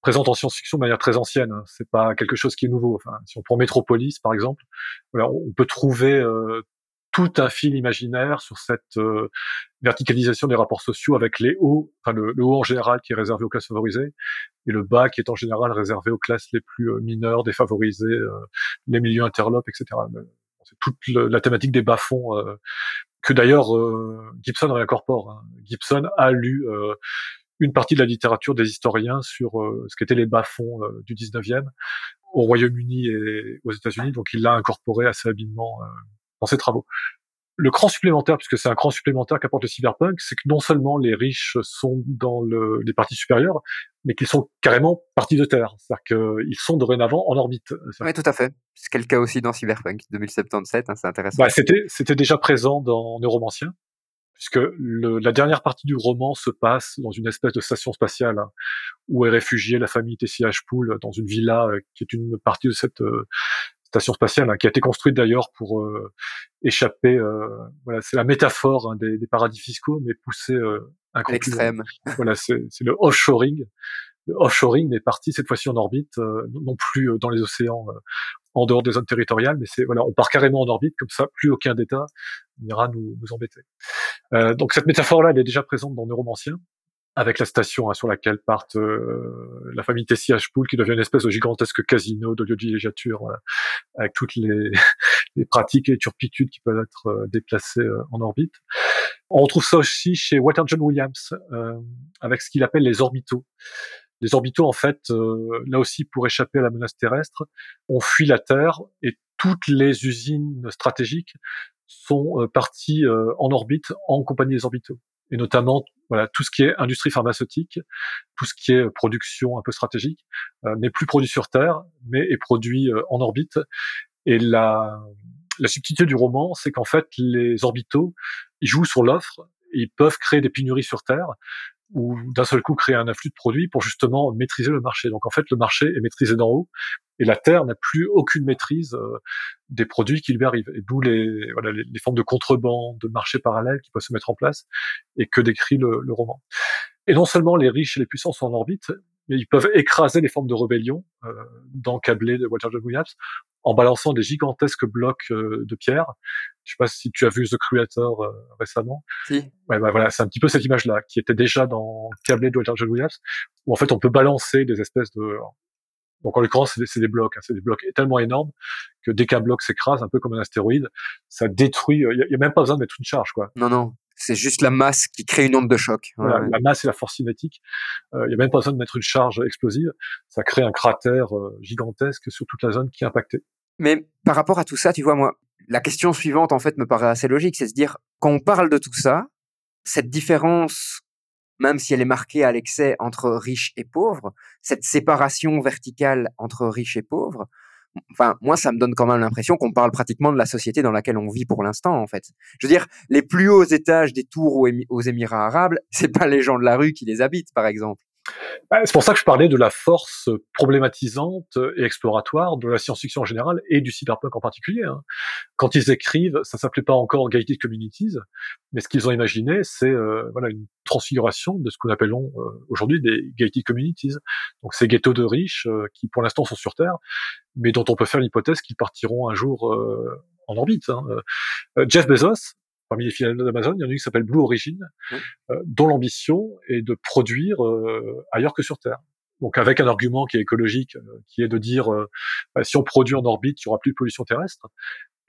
présente en science-fiction de manière très ancienne. Hein. C'est pas quelque chose qui est nouveau. Enfin, si on prend Metropolis par exemple, on peut trouver euh, tout un fil imaginaire sur cette euh, verticalisation des rapports sociaux avec les hauts, enfin le, haut en général qui est réservé aux classes favorisées et le bas qui est en général réservé aux classes les plus euh, mineures, défavorisées, euh, les milieux interlopes, etc. C'est toute la thématique des bas-fonds que d'ailleurs Gibson réincorpore. Hein. Gibson a lu une partie de la littérature des historiens sur ce qu'étaient les bas-fonds du 19e au Royaume-Uni et aux États-Unis, donc il l'a incorporé assez habilement dans ses travaux. Le cran supplémentaire, puisque c'est un cran supplémentaire qu'apporte le cyberpunk, c'est que non seulement les riches sont dans le, les parties supérieures, mais qu'ils sont carrément partis de Terre. C'est-à-dire qu'ils sont dorénavant en orbite. Oui, tout à fait. C'est le cas aussi dans Cyberpunk 2077, hein, c'est intéressant. Bah, c'était, c'était déjà présent dans Neuromancien, puisque le, la dernière partie du roman se passe dans une espèce de station spatiale hein, où est réfugiée la famille Tessia Pool dans une villa euh, qui est une partie de cette euh, station spatiale hein, qui a été construite d'ailleurs pour euh, échapper. voilà, c'est la métaphore hein, des, des, paradis fiscaux, mais poussée un l'extrême. (laughs) Voilà, c'est, le offshoring. Le offshoring est parti cette fois-ci en orbite, non plus dans les océans en dehors des zones territoriales, mais c'est voilà, on part carrément en orbite comme ça, plus aucun d'État n'ira nous, nous embêter. Euh, donc cette métaphore-là, elle est déjà présente dans Neuromancien, avec la station hein, sur laquelle partent euh, la famille Tessie Pool, qui devient une espèce de gigantesque casino de lieu de villégiature, avec toutes les, (laughs) les, pratiques et turpitudes qui peuvent être euh, déplacées euh, en orbite. On retrouve ça aussi chez Walter John Williams, avec ce qu'il appelle les orbitaux. Les orbitaux, en fait, là aussi, pour échapper à la menace terrestre, ont fui la Terre et toutes les usines stratégiques sont euh, partis euh, en orbite en compagnie des orbitaux. Et notamment, voilà, tout ce qui est industrie pharmaceutique, tout ce qui est production un peu stratégique, euh, n'est plus produit sur Terre, mais est produit en orbite. Et la, la subtilité du roman, c'est qu'en fait, les orbitaux, ils jouent sur l'offre, ils peuvent créer des pénuries sur Terre, ou d'un seul coup créer un afflux de produits pour justement maîtriser le marché. Donc en fait, le marché est maîtrisé d'en haut et la Terre n'a plus aucune maîtrise euh, des produits qui lui arrivent. Et d'où les, voilà, les, formes de contrebande, de marché parallèle qui peuvent se mettre en place et que décrit le, le, roman. Et non seulement les riches et les puissants sont en orbite, mais ils peuvent écraser les formes de rébellion euh, dans de Walter John Williams en balançant des gigantesques blocs euh, de pierre. Je sais pas si tu as vu The Creator euh, récemment. Si. Ouais, bah, voilà, c'est un petit peu cette image-là qui était déjà dans Câblé de Walter John Williams, où en fait on peut balancer des espèces de donc en l'occurrence, c'est des blocs, hein, c'est des blocs tellement énormes que dès qu'un bloc s'écrase, un peu comme un astéroïde, ça détruit. Il y, a même pas besoin de mettre une charge, quoi. Non, non, c'est juste la masse qui crée une onde de choc. La masse et la force cinétique. Euh, il y a même pas besoin de mettre une charge explosive. Ça crée un cratère euh, gigantesque sur toute la zone qui est impactée. Mais par rapport à tout ça, tu vois, moi, la question suivante, en fait, me paraît assez logique, c'est de se dire, quand on parle de tout ça, cette différence, même si elle est marquée à l'excès entre riches et pauvres, cette séparation verticale entre riches et pauvres, enfin, moi, ça me donne quand même l'impression qu'on parle pratiquement de la société dans laquelle on vit pour l'instant, en fait. Je veux dire, les plus hauts étages des tours aux, Émirats arabes, (laughs) c'est pas les gens de la rue qui les habitent, par exemple. Bah, c'est pour ça que je parlais de la force problématisante et exploratoire de la science-fiction en général et du cyberpunk en particulier. Hein. Quand ils écrivent, ça s'appelait pas encore gated communities, mais ce qu'ils ont imaginé, c'est euh, voilà une transfiguration de ce nous appelons euh, aujourd'hui des gated communities. Donc ces ghettos de riches euh, qui pour l'instant sont sur Terre, mais dont on peut faire l'hypothèse qu'ils partiront un jour en orbite. Hein. Jeff Bezos, parmi les filiales d'Amazon, il y en a une qui s'appelle Blue Origin, euh, dont l'ambition est de produire euh, ailleurs que sur Terre. Donc avec un argument qui est écologique, euh, qui est de dire bah, si on produit en orbite, il y aura plus de pollution terrestre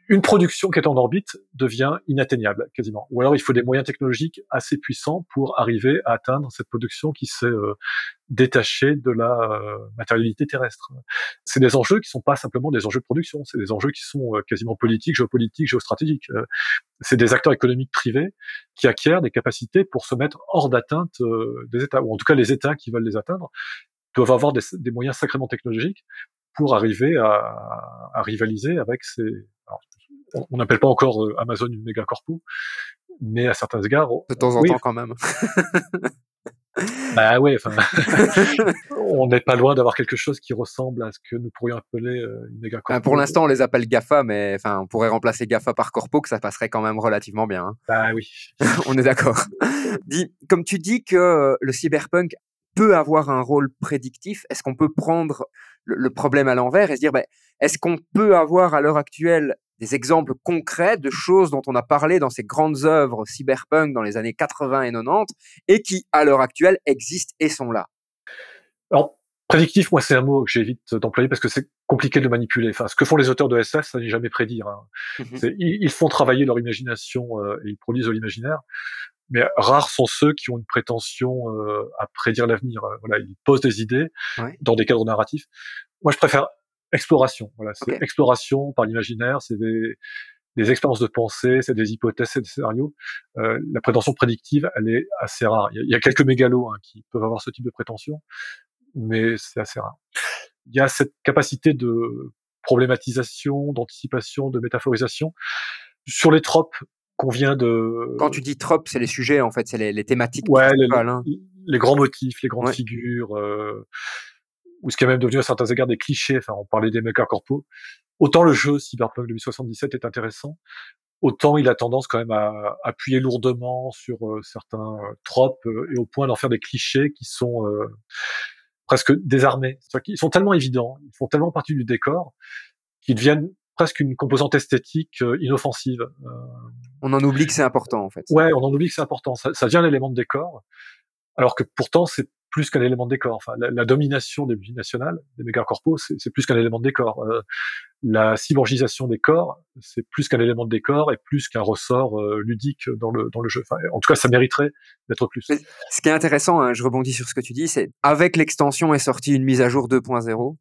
une production qui est en orbite devient inatteignable quasiment. Ou alors il faut des moyens technologiques assez puissants pour arriver à atteindre cette production qui s'est euh, détachée de la euh, matérialité terrestre. C'est des enjeux qui sont pas simplement des enjeux de production, c'est des enjeux qui sont euh, quasiment politiques, géopolitiques, géostratégiques. c'est des acteurs économiques privés qui acquièrent des capacités pour se mettre hors d'atteinte des États, ou en tout cas les États qui veulent les atteindre doivent avoir des moyens sacrément technologiques pour arriver à, à rivaliser avec ces, on n'appelle pas encore euh, Amazon une méga corpo, mais à certains égards. De temps en temps, quand même. bah ouais, enfin, (laughs) on n'est pas loin d'avoir quelque chose qui ressemble à ce que nous pourrions appeler euh, une méga corpo. pour l'instant, on les appelle GAFA, mais enfin, on pourrait remplacer GAFA par corpo, que ça passerait quand même relativement bien. Hein. Bah oui. (laughs) on est d'accord. Dis, comme tu dis que le cyberpunk peut avoir un rôle prédictif, est-ce qu'on peut prendre le, problème à l'envers et se dire, ben, est-ce qu'on peut avoir à l'heure actuelle des exemples concrets de choses dont on a parlé dans ces grandes œuvres cyberpunk dans les années 80 et 90 et qui, à l'heure actuelle, existent et sont là? Alors, prédictif, moi, c'est un mot que j'évite d'employer parce que c'est compliqué de le manipuler. Enfin, ce que font les auteurs de SF, ça n'est jamais prédire. Hein. Mmh ils, font travailler leur imagination euh, et ils produisent de l'imaginaire. Mais rares sont ceux qui ont une prétention euh, à prédire l'avenir. Voilà, ils posent des idées dans des cadres narratifs. Moi, je préfère exploration. Voilà, c'est exploration par l'imaginaire. C'est des des expériences de pensée, c'est des hypothèses, c'est des scénarios. Euh, la prétention prédictive, elle est assez rare. Il y a, il y a quelques mégalos hein, qui peuvent avoir ce type de prétention, mais c'est assez rare. Il y a cette capacité de problématisation, d'anticipation, de métaphorisation sur les tropes qu'on vient de. Quand tu dis trope, c'est les sujets, en fait, c'est les, les thématiques Ouais, les, principales. hein. les grands motifs, les grandes Ouais. figures, euh, ou ce qui est même devenu à certains égards des clichés. Enfin, on parlait des makers corpo. Autant le jeu Cyberpunk 2077 est intéressant, autant il a tendance quand même à appuyer lourdement sur euh, certains euh, tropes euh, et au point d'en faire des clichés qui sont euh, presque désarmés. Qu'ils sont tellement évidents, ils font tellement partie du décor qu'ils deviennent presque une composante esthétique euh, inoffensive. Euh, On en oublie que c'est important, en fait. Ouais, on en oublie que c'est important. Ça, ça devient un élément de décor, alors que pourtant c'est plus qu'un élément de décor. Enfin, la, la domination des multinationales, des méga corpos, c'est c'est plus qu'un élément de décor. Euh, la cyborgisation des corps, c'est plus qu'un élément de décor et plus qu'un ressort euh, ludique dans le dans le jeu. Enfin, en tout cas, ça mériterait d'être plus. Mais ce qui est intéressant, hein, je rebondis sur ce que tu dis, c'est avec l'extension est sortie une mise à jour 2.0.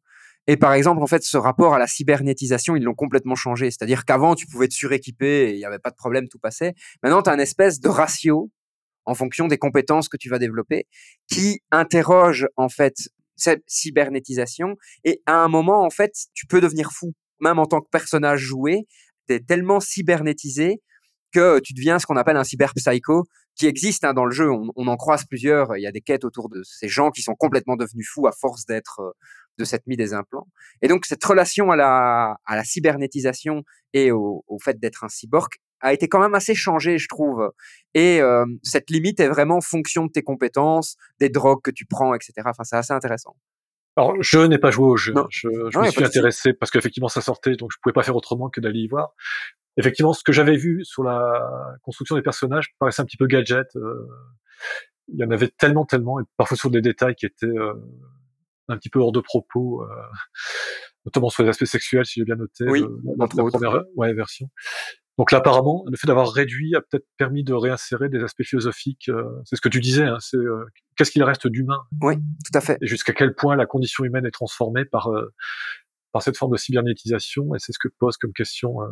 Et par exemple, en fait, ce rapport à la cybernétisation, ils l'ont complètement changé. C'est-à-dire qu'avant, tu pouvais te suréquiper et il n'y avait pas de problème, tout passait. Maintenant, tu as une espèce de ratio en fonction des compétences que tu vas développer qui interroge, en fait, cette cybernétisation. Et à un moment, en fait, tu peux devenir fou. Même en tant que personnage joué, tu es tellement cybernétisé que tu deviens ce qu'on appelle un cyberpsycho qui existe hein, dans le jeu. On, en croise plusieurs. Il y a des quêtes autour de ces gens qui sont complètement devenus fous à force d'être euh, de s'être mis des implants. Et donc cette relation à la, à la cybernétisation et au, au fait d'être un cyborg a été quand même assez changée, je trouve. Et euh, cette limite est vraiment en fonction de tes compétences, des drogues que tu prends, etc. Enfin, c'est assez intéressant. Alors, je n'ai pas joué au jeu. Non. Je, je Non, me suis intéressé parce qu'effectivement ça sortait, donc je pouvais pas faire autrement que d'aller y voir. Effectivement, ce que j'avais vu sur la construction des personnages paraissait un petit peu gadget. euh, il y en avait tellement, tellement, et parfois sur des détails qui étaient euh, un petit peu hors de propos, euh, notamment sur les aspects sexuels, si j'ai bien noté, Oui, euh, la, première ouais, version. Donc là, apparemment, le fait d'avoir réduit a peut-être permis de réinsérer des aspects philosophiques. euh, c'est ce que tu disais. Hein, c'est euh, qu'est-ce qu'il reste d'humain? Oui, tout à fait. et jusqu'à quel point la condition humaine est transformée par euh, par cette forme de cybernétisation? Et c'est ce que pose comme question euh,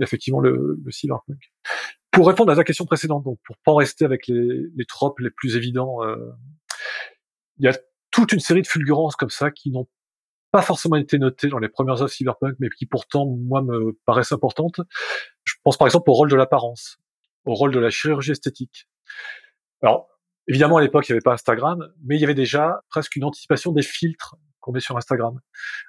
effectivement le, le cyberpunk. Pour répondre à ta question précédente, donc pour pas en rester avec les, les tropes les plus évidents, euh, il y a toute une série de fulgurances comme ça qui n'ont pas forcément été notées dans les premières œuvres cyberpunk, mais qui pourtant moi me paraissent importantes. Je pense par exemple au rôle de l'apparence, au rôle de la chirurgie esthétique. Alors Évidemment, à l'époque, il n'y avait pas Instagram, mais il y avait déjà presque une anticipation des filtres qu'on met sur Instagram.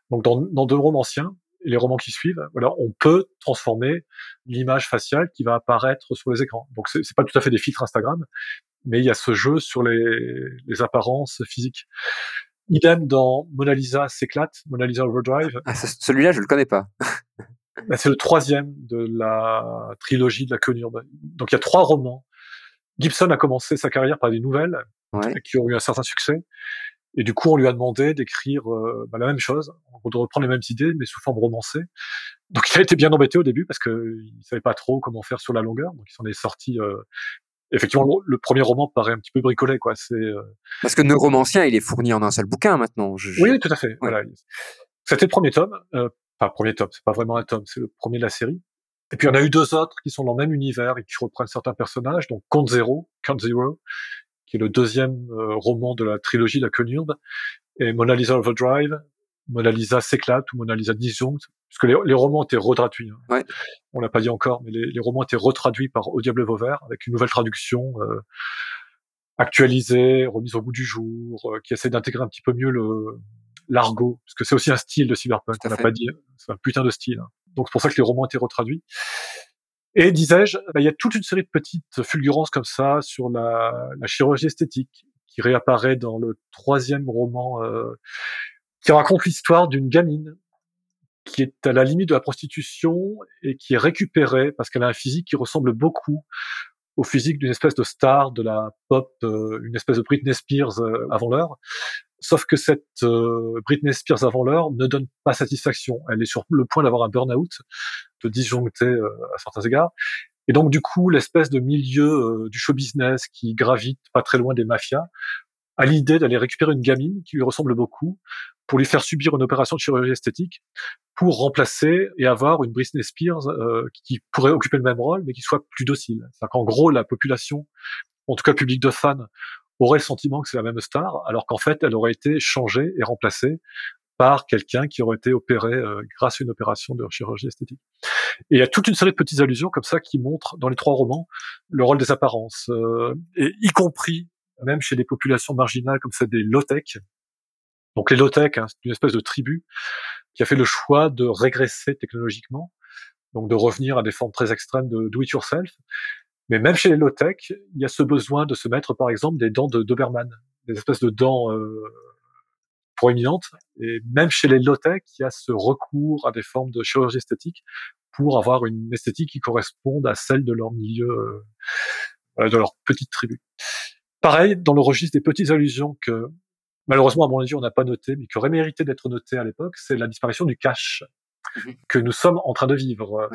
Donc, dans, dans deux romans anciens, et les romans qui suivent, voilà, on peut transformer l'image faciale qui va apparaître sur les écrans. Donc, c'est pas tout à fait des filtres Instagram, mais il y a ce jeu sur les, les apparences physiques. Idem dans Mona Lisa s'éclate, Mona Lisa Overdrive. Ah, ce- Celui-là, je le connais pas. Bah, c'est le troisième de la trilogie de la queue urbaine. Donc, il y a trois romans. Gibson a commencé sa carrière par des nouvelles Ouais. qui ont eu un certain succès. Et du coup, on lui a demandé d'écrire euh, bah, la même chose, de reprendre les mêmes idées, mais sous forme romancée. Donc, il a été bien embêté au début parce qu'il savait pas trop comment faire sur la longueur. Donc, il s'en est sorti. euh, Effectivement, le, premier roman paraît un petit peu bricolé, quoi. C'est euh, Parce que Neuromancien, il est fourni en un seul bouquin maintenant. Je- je- oui, tout à fait. Voilà. C'était le premier tome. Euh, enfin, premier tome, c'est pas vraiment un tome, c'est le premier de la série. Et puis, on a eu deux autres qui sont dans le même univers et qui reprennent certains personnages. Donc, Count Zero, Count Zero, qui est le deuxième euh, roman de la trilogie de la Conurbe, et Mona Lisa Overdrive, Mona Lisa s'éclate ou Mona Lisa disjoncte, puisque les, les romans étaient retraduits. hein. Ouais. On l'a pas dit encore, mais les, les romans étaient retraduits par Au Diable Vauvert avec une nouvelle traduction euh, actualisée, remise au bout du jour, euh, qui essaie d'intégrer un petit peu mieux le l'argot, parce que c'est aussi un style de cyberpunk, on n'a pas dit, c'est un putain de style. hein. Donc c'est pour ça que les romans étaient retraduits. Et disais-je, bah, il y a toute une série de petites fulgurances comme ça sur la, la chirurgie esthétique qui réapparaît dans le troisième roman euh, qui raconte l'histoire d'une gamine qui est à la limite de la prostitution et qui est récupérée parce qu'elle a un physique qui ressemble beaucoup au physique d'une espèce de star de la pop, euh, une espèce de Britney Spears euh, avant l'heure. Sauf que cette euh, Britney Spears avant l'heure ne donne pas satisfaction. Elle est sur le point d'avoir un burn-out, de disjoncter à certains égards. Et donc du coup, l'espèce de milieu du show business qui gravite pas très loin des mafias à l'idée d'aller récupérer une gamine qui lui ressemble beaucoup pour lui faire subir une opération de chirurgie esthétique pour remplacer et avoir une Britney Spears euh, qui pourrait occuper le même rôle mais qui soit plus docile. C'est-à-dire qu'en gros la population, en tout cas public de fans, aurait le sentiment que c'est la même star alors qu'en fait elle aurait été changée et remplacée par quelqu'un qui aurait été opéré euh, grâce à une opération de chirurgie esthétique. Et il y a toute une série de petites allusions comme ça qui montrent dans les trois romans le rôle des apparences, euh, et y compris même chez des populations marginales comme celle des low-tech. Donc les low-tech, hein, c'est une espèce de tribu qui a fait le choix de régresser technologiquement, donc de revenir à des formes très extrêmes de do-it-yourself. Mais même chez les low-tech, il y a ce besoin de se mettre, par exemple, des dents de Doberman, des espèces de dents euh, proéminentes. Et même chez les low-tech, il y a ce recours à des formes de chirurgie esthétique pour avoir une esthétique qui corresponde à celle de leur milieu, euh, de leur petite tribu. Pareil, dans le registre des petites allusions que, malheureusement, à mon avis, on n'a pas noté, mais qui aurait mérité d'être noté à l'époque, c'est la disparition du cash mhm. que nous sommes en train de vivre.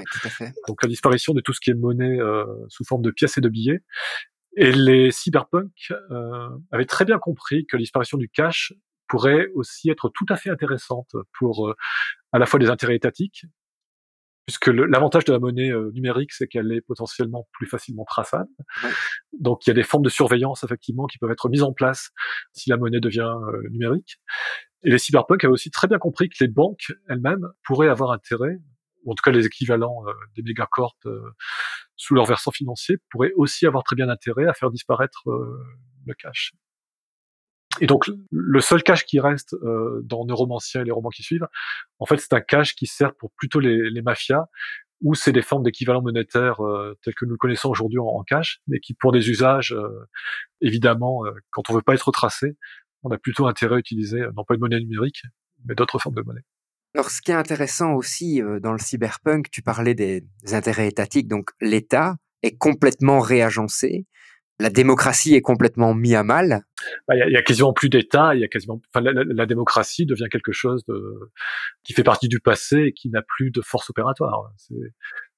Donc la disparition de tout ce qui est monnaie euh, sous forme de pièces et de billets. Et les cyberpunks euh, avaient très bien compris que la disparition du cash pourrait aussi être tout à fait intéressante pour euh, à la fois des intérêts étatiques, puisque l'avantage de la monnaie euh, numérique, c'est qu'elle est potentiellement plus facilement traçable. Donc il y a des formes de surveillance effectivement qui peuvent être mises en place si la monnaie devient euh, numérique. Et les cyberpunks avaient aussi très bien compris que les banques elles-mêmes pourraient avoir intérêt, ou en tout cas les équivalents euh, des mégacorps sous leur versant financier, pourraient aussi avoir très bien intérêt à faire disparaître le cash. Et donc le seul cache qui reste euh, dans Neuromancien et les romans qui suivent, en fait c'est un cache qui sert pour plutôt les, les mafias, où c'est des formes d'équivalent monétaire euh, tels que nous le connaissons aujourd'hui en, cash, mais qui pour des usages, euh, évidemment, euh, quand on veut pas être tracé, on a plutôt intérêt à utiliser non pas une monnaie numérique, mais d'autres formes de monnaie. Alors, ce qui est intéressant aussi dans le cyberpunk, tu parlais des intérêts étatiques, donc l'État est complètement réagencé la démocratie est complètement mise à mal. Bah, il y, a quasiment plus d'État. Il y a quasiment, enfin, la, démocratie devient quelque chose de, qui fait partie du passé et qui n'a plus de force opératoire.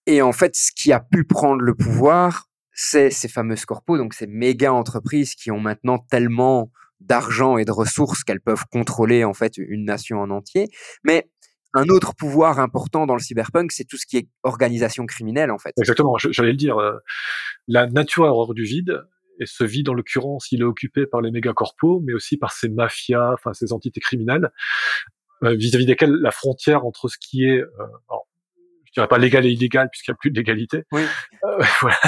Et en fait, ce qui a pu prendre le pouvoir, c'est ces fameuses corpos, donc ces méga entreprises qui ont maintenant tellement d'argent et de ressources qu'elles peuvent contrôler en fait une nation en entier. Mais un autre pouvoir important dans le cyberpunk, c'est tout ce qui est organisation criminelle, en fait. Exactement, j'allais le dire. Euh, la nature horreur du vide, et ce vide, en l'occurrence, il est occupé par les mégacorpos, mais aussi par ces mafias, enfin ces entités criminelles, euh, vis-à-vis desquelles la frontière entre ce qui est, euh, je dirais pas légal et illégal puisqu'il n'y a plus de légalité. Oui. Euh, (laughs) voilà.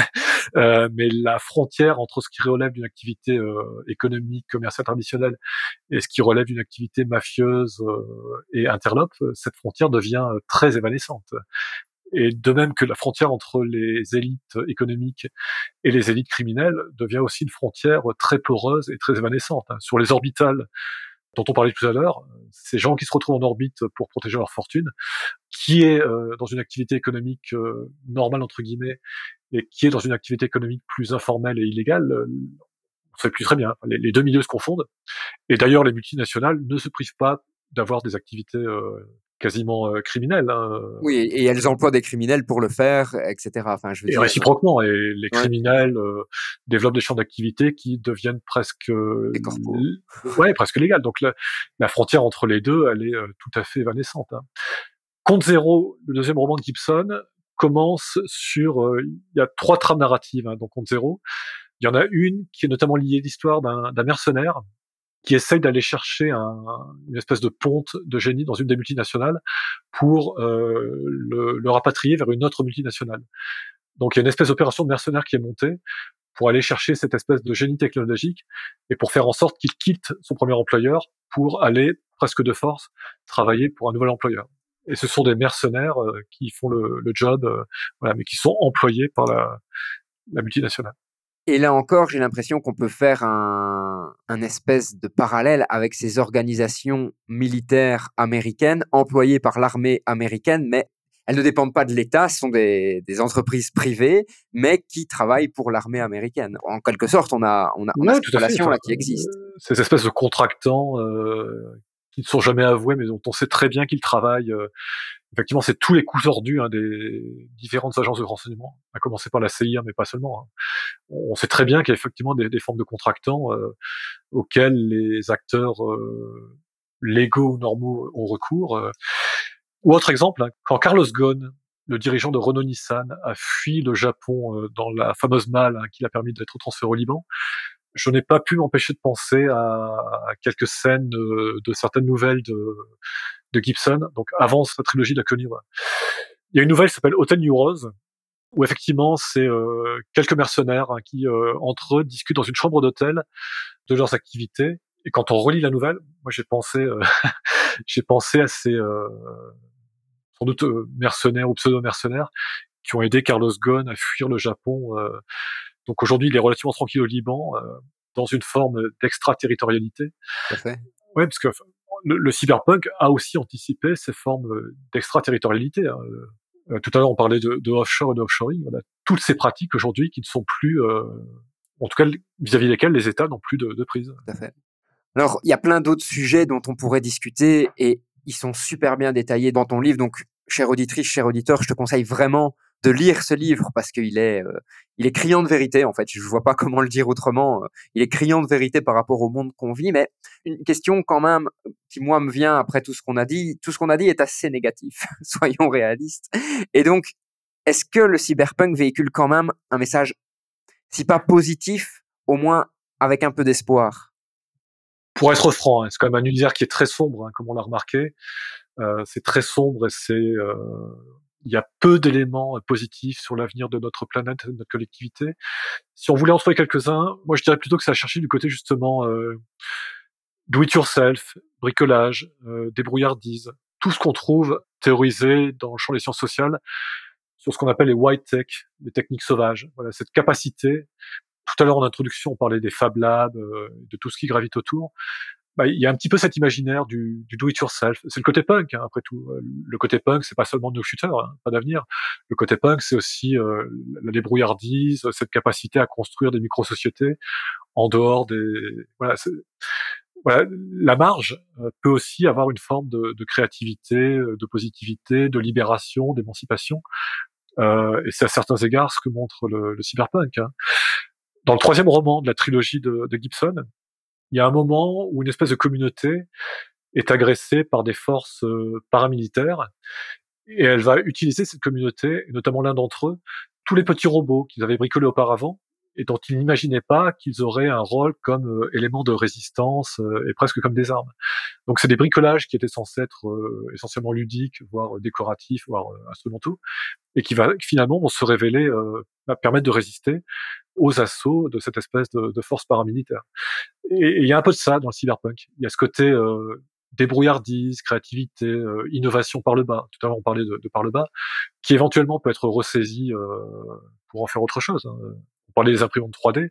Euh, mais la frontière entre ce qui relève d'une activité euh, économique, commerciale traditionnelle et ce qui relève d'une activité mafieuse euh, et interlope, cette frontière devient très évanescente. Et de même que la frontière entre les élites économiques et les élites criminelles devient aussi une frontière très poreuse et très évanescente. Hein. Sur les orbitales dont on parlait tout à l'heure, ces gens qui se retrouvent en orbite pour protéger leur fortune, qui est euh, dans une activité économique euh, normale entre guillemets, et qui est dans une activité économique plus informelle et illégale, euh, on sait plus très bien. Les, les, deux milieux se confondent. Et d'ailleurs, les multinationales ne se privent pas d'avoir des activités quasiment euh, criminelles. Hein. Oui, et elles emploient des criminels pour le faire, etc. Enfin, je veux et dire, réciproquement, et les criminels euh, développent des champs d'activité qui deviennent presque, des corpos. ouais, presque légales. Donc la, la, frontière entre les deux, elle est euh, tout à fait évanescente. Hein. Compte zéro, le deuxième roman de Gibson commence sur, il y a trois trames narratives hein, dans Compte zéro. Il y en a une qui est notamment liée à l'histoire d'un mercenaire qui essaye d'aller chercher un, une espèce de ponte de génie dans une des multinationales pour euh, le, le, rapatrier vers une autre multinationale. Donc il y a une espèce d'opération de mercenaire qui est montée pour aller chercher cette espèce de génie technologique et pour faire en sorte qu'il quitte son premier employeur pour aller presque de force travailler pour un nouvel employeur. Et ce sont des mercenaires euh, qui font le, le job, euh, voilà, mais qui sont employés par la, la multinationale. Et là encore, j'ai l'impression qu'on peut faire un, un, espèce de parallèle avec ces organisations militaires américaines employées par l'armée américaine, mais elles ne dépendent pas de l'État, ce sont des, des, entreprises privées, mais qui travaillent pour l'armée américaine. En quelque sorte, on a, on a, on a cette relation là qui existe. Euh, ces espèces de contractants euh, qui ne sont jamais avoués, mais dont on sait très bien qu'ils travaillent. Euh, effectivement, c'est tous les coups tordus hein, des différentes agences de renseignement, à commencer par la CIA, mais pas seulement. Hein. On sait très bien qu'il y a effectivement des, des formes de contractants euh, auxquels les acteurs euh, légaux ou normaux ont recours. Euh. Ou autre exemple, hein, quand Carlos Ghosn, le dirigeant de Renault-Nissan, a fui le Japon dans la fameuse malle qui l'a permis d'être transféré au Liban, je n'ai pas pu m'empêcher de penser à, quelques scènes de, certaines nouvelles de, Gibson, donc avant sa trilogie de la Il y a une nouvelle qui s'appelle Hotel New Rose, où effectivement c'est euh, quelques mercenaires hein, qui euh, entre eux discutent dans une chambre d'hôtel de leurs activités. Et quand on relit la nouvelle, moi j'ai pensé, euh, (laughs) j'ai pensé à ces sans doute mercenaires ou pseudo-mercenaires qui ont aidé Carlos Ghosn à fuir le Japon. Donc aujourd'hui, il est relativement tranquille au Liban, dans une forme d'extraterritorialité. Oui, parce que le, cyberpunk a aussi anticipé ces formes euh, d'extraterritorialité. Hein. Euh, tout à l'heure, on parlait de, de offshore et de offshoring. On a toutes ces pratiques aujourd'hui qui ne sont plus, euh, en tout cas vis-à-vis desquelles les États n'ont plus de, de prise. Tout à fait. Alors, il y a plein d'autres sujets dont on pourrait discuter et ils sont super bien détaillés dans ton livre. Donc, chère auditrice, cher auditeur, je te conseille vraiment de lire ce livre parce qu'il est, euh, il est criant de vérité en fait. Je vois pas (laughs) comment le dire autrement. Euh, il est criant de vérité par rapport au monde qu'on vit. Mais une question quand même qui moi me vient après tout ce qu'on a dit. Tout ce qu'on a dit est assez négatif. (laughs) Soyons réalistes. Et donc, est-ce que le cyberpunk véhicule quand même un message, si pas positif, au moins avec un peu d'espoir? Pour être franc, hein, c'est quand même un univers qui est très sombre, hein, comme on l'a remarqué. Euh, c'est très sombre et c'est euh, il y a peu d'éléments euh, positifs sur l'avenir de notre planète, de notre collectivité. Si on voulait en trouver quelques-uns, moi je dirais plutôt que ça a cherché du côté justement euh, do it yourself, bricolage, euh, débrouillardise, tout ce qu'on trouve théorisé dans le champ des sciences sociales sur ce qu'on appelle les white tech, les techniques sauvages. Voilà, cette capacité. Tout à l'heure en introduction, on parlait des Fab Labs, euh, de tout ce qui gravite autour bah, il y a un petit peu cet imaginaire du, du do it yourself. C'est le côté punk, hein, après tout. Euh, le côté punk, c'est pas seulement no shooter, hein, pas d'avenir. Le côté punk, c'est aussi euh, la débrouillardise, cette capacité à construire des micro-sociétés en dehors des. Voilà, voilà, la marge euh, peut aussi avoir une forme de, de créativité, de positivité, de libération, d'émancipation. Euh, et c'est à certains égards ce que montre le, le cyberpunk. Hein. Dans le troisième roman de la trilogie de, de Gibson, il y a un moment où une espèce de communauté est agressée par des forces euh, paramilitaires et elle va utiliser cette communauté, notamment l'un d'entre eux, tous les petits robots qu'ils avaient bricolés auparavant et dont ils n'imaginaient pas qu'ils auraient un rôle comme euh, élément de résistance euh, et presque comme des armes. Donc c'est des bricolages qui étaient censés être essentiellement ludiques, voire décoratifs, voire instrumentaux, et qui va finalement vont se révéler permettre de résister aux assauts de cette espèce de, de force paramilitaire. Et il y a un peu de ça dans le cyberpunk. Il y a ce côté euh, débrouillardise, créativité, euh, innovation par le bas. Tout à l'heure, on parlait de, de, par le bas, qui éventuellement peut être ressaisi euh, pour en faire autre chose. Hein. Parlait des imprimantes 3D.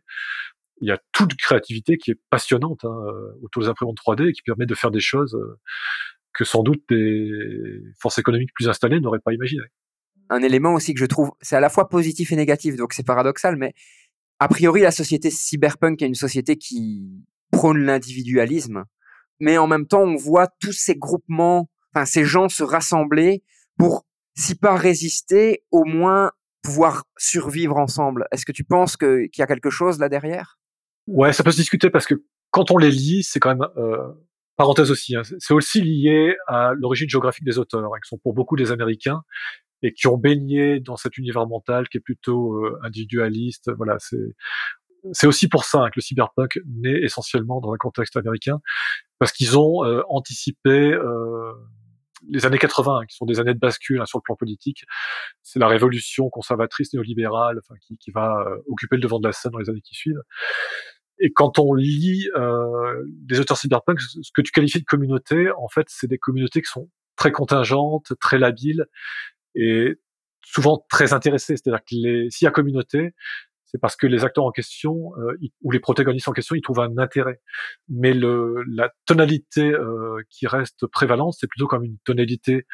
Il y a toute créativité qui est passionnante hein, euh, autour des imprimantes 3D et qui permet de faire des choses euh, que sans doute des forces économiques plus installées n'auraient pas imaginé. Un élément aussi que je trouve, c'est à la fois positif et négatif, donc c'est paradoxal, mais a priori, la société cyberpunk est une société qui prône l'individualisme, mais en même temps, on voit tous ces groupements, enfin ces gens se rassembler pour, si pas résister, au moins pouvoir survivre ensemble. Est-ce que tu penses qu'il y a quelque chose là derrière? Ouais, ça peut se discuter parce que quand on les lit, c'est quand même euh, parenthèse aussi. Hein, c'est aussi lié à l'origine géographique des auteurs, hein, qui sont pour beaucoup des Américains et qui ont baigné dans cet univers mental qui est plutôt euh, individualiste. Voilà, c'est c'est aussi pour ça que le cyberpunk naît essentiellement dans un contexte américain, parce qu'ils ont euh, anticipé euh, les années 80, qui sont des années de bascule hein, sur le plan politique. C'est la révolution conservatrice néolibérale enfin, qui, qui va euh, occuper le devant de la scène dans les années qui suivent. Et quand on lit euh, des auteurs cyberpunk, ce que tu qualifies de communauté, en fait, c'est des communautés qui sont très contingentes, très labiles, et souvent très intéressés. C'est-à-dire que s'il y a communauté, c'est parce que les acteurs en question euh, ou les protagonistes en question, ils trouvent un intérêt. Mais le, la tonalité euh, qui reste prévalente, c'est plutôt comme une tonalité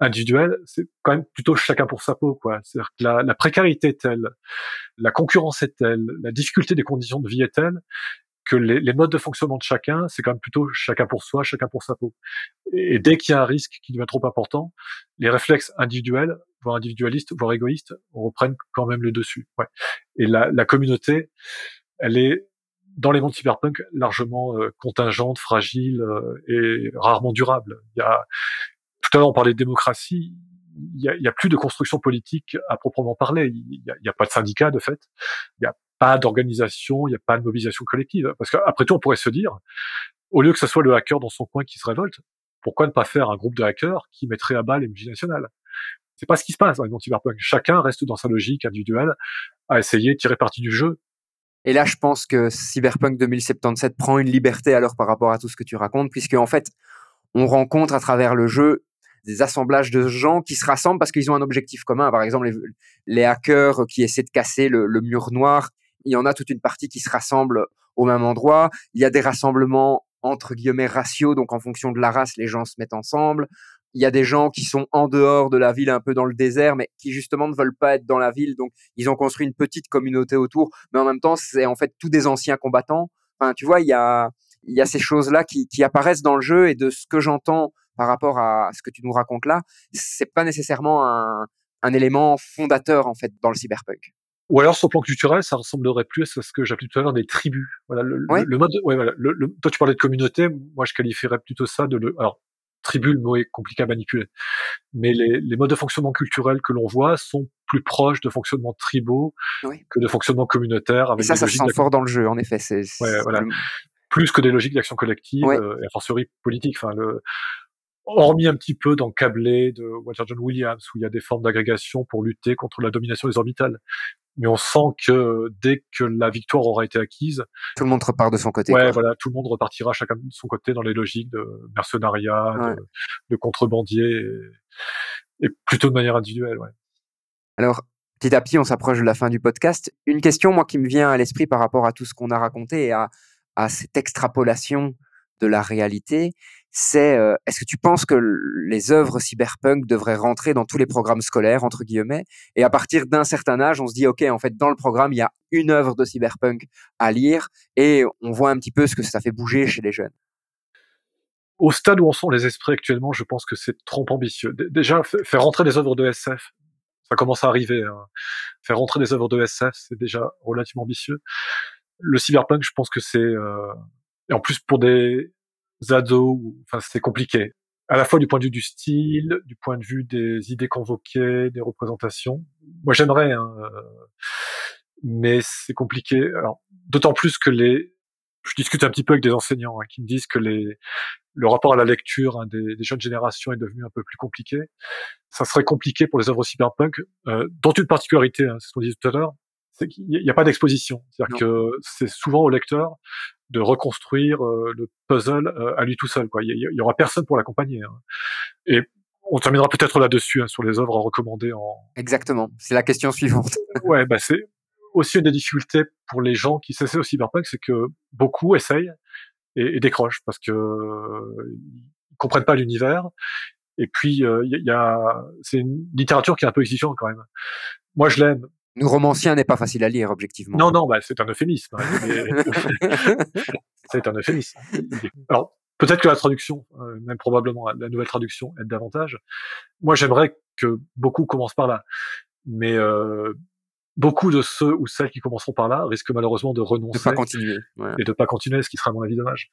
individuelle. C'est quand même plutôt chacun pour sa peau, quoi. C'est-à-dire que la, la précarité est telle, la concurrence est telle, la difficulté des conditions de vie est telle que les, les, modes de fonctionnement de chacun, c'est quand même plutôt chacun pour soi, chacun pour sa peau. Et, dès qu'il y a un risque qui devient trop important, les réflexes individuels, voire individualistes, voire égoïstes, reprennent quand même le dessus. Ouais. Et la, la communauté, elle est dans les mondes cyberpunk largement euh, contingente, fragile euh, et rarement durable. Il y a, tout à l'heure on parlait de démocratie, il y, a, a, plus de construction politique à proprement parler. Il n'y a, a, pas de syndicat de fait. Il n'y a pas d'organisation, il n'y a pas de mobilisation collective. Parce qu'après tout, on pourrait se dire, au lieu que ce soit le hacker dans son coin qui se révolte, pourquoi ne pas faire un groupe de hackers qui mettrait à bas les multinationales? C'est pas ce qui se passe dans les cyberpunk. Chacun reste dans sa logique individuelle à essayer de tirer parti du jeu et là, je pense que Cyberpunk 2077 prend une liberté alors par rapport à tout ce que tu racontes, puisque en fait, on rencontre à travers le jeu des assemblages de gens qui se rassemblent parce qu'ils ont un objectif commun. Par exemple, les, hackers qui essaient de casser le, mur noir, il y en a toute une partie qui se rassemble au même endroit. Il y a des rassemblements entre guillemets raciaux, donc en fonction de la race, les gens se mettent ensemble il y a des gens qui sont en dehors de la ville, un peu dans le désert, mais qui justement ne veulent pas être dans la ville. Donc, ils ont construit une petite communauté autour. Mais en même temps, c'est en fait tous des anciens combattants. Enfin, tu vois, il y a, il y a ces choses-là qui, qui apparaissent dans le jeu et de ce que j'entends par rapport à ce que tu nous racontes là, c'est pas nécessairement un, un élément fondateur en fait dans le cyberpunk. Ou alors sur le plan culturel, ça ressemblerait plus à ce que j'appelais tout à l'heure des tribus. Voilà, le, le mode, ouais, voilà, le, toi tu parlais de communauté, moi je qualifierais plutôt ça de le, alors tribu, le mot est compliqué à manipuler. Mais les, les modes de fonctionnement culturel que l'on voit sont plus proches de fonctionnements tribaux que de fonctionnements communautaires. Avec et ça, ça se sent fort dans le jeu, en effet. C'est, ouais, voilà. Plus que des logiques d'action collective, euh, et a fortiori politique. Enfin, le, hormis un petit peu dans Câblé de Walter John Williams, où il y a des formes d'agrégation pour lutter contre la domination des orbitales mais on sent que dès que la victoire aura été acquise, tout le monde repart de son côté. Ouais, voilà, tout le monde repartira chacun de son côté dans les logiques de mercenariat, de, contrebandier, et, plutôt de manière individuelle. Ouais. Alors, petit à petit, on s'approche de la fin du podcast. Une question, moi, qui me vient à l'esprit par rapport à tout ce qu'on a raconté et à, à cette extrapolation de la réalité, c'est euh, est-ce que tu penses que les œuvres cyberpunk devraient rentrer dans tous les programmes scolaires entre guillemets? Et à partir d'un certain âge on se dit ok en fait dans le programme il y a une œuvre de cyberpunk à lire et on voit un petit peu ce que ça fait bouger chez les jeunes. Au stade où on sont les esprits actuellement je pense que c'est trop ambitieux. Déjà faire rentrer des œuvres de SF ça commence à arriver hein. faire rentrer des œuvres de SF c'est déjà relativement ambitieux. Le cyberpunk je pense que c'est euh, et en plus pour des ados, enfin c'est compliqué. À la fois du point de vue du style, du point de vue des idées convoquées, des représentations. Moi j'aimerais, hein, euh, mais c'est compliqué. Alors d'autant plus que les, je discute un petit peu avec des enseignants hein, qui me disent que les, le rapport à la lecture hein, des, des, jeunes générations est devenu un peu plus compliqué. Ça serait compliqué pour les œuvres cyberpunk, euh, dont une particularité, hein, c'est ce qu'on disait tout à l'heure, c'est qu'il n'y a pas d'exposition. C'est-à-dire que c'est souvent au lecteur de reconstruire euh, le puzzle euh, à lui tout seul. Quoi. Il y, aura personne pour l'accompagner. Hein. Et on terminera peut-être là-dessus hein, sur les œuvres à recommander en. Exactement. C'est la question suivante. (laughs) ouais, bah c'est aussi une des difficultés pour les gens qui s'essaient au cyberpunk, c'est que beaucoup essayent et, et décrochent parce que euh, ils comprennent pas l'univers. Et puis il y, y, a, c'est une littérature qui est un peu exigeante quand même. Moi, je l'aime nous, romanciens, n'est pas facile à lire, objectivement. Non, non, bah, c'est un euphémisme. Hein, (laughs) c'est un euphémisme. Alors, peut-être que la traduction, euh, même probablement la nouvelle traduction, aide davantage. Moi, j'aimerais que beaucoup commencent par là. Mais euh, beaucoup de ceux ou celles qui commenceront par là risquent malheureusement de renoncer. De pas continuer. Et de pas continuer, ce qui sera, à mon avis, dommage.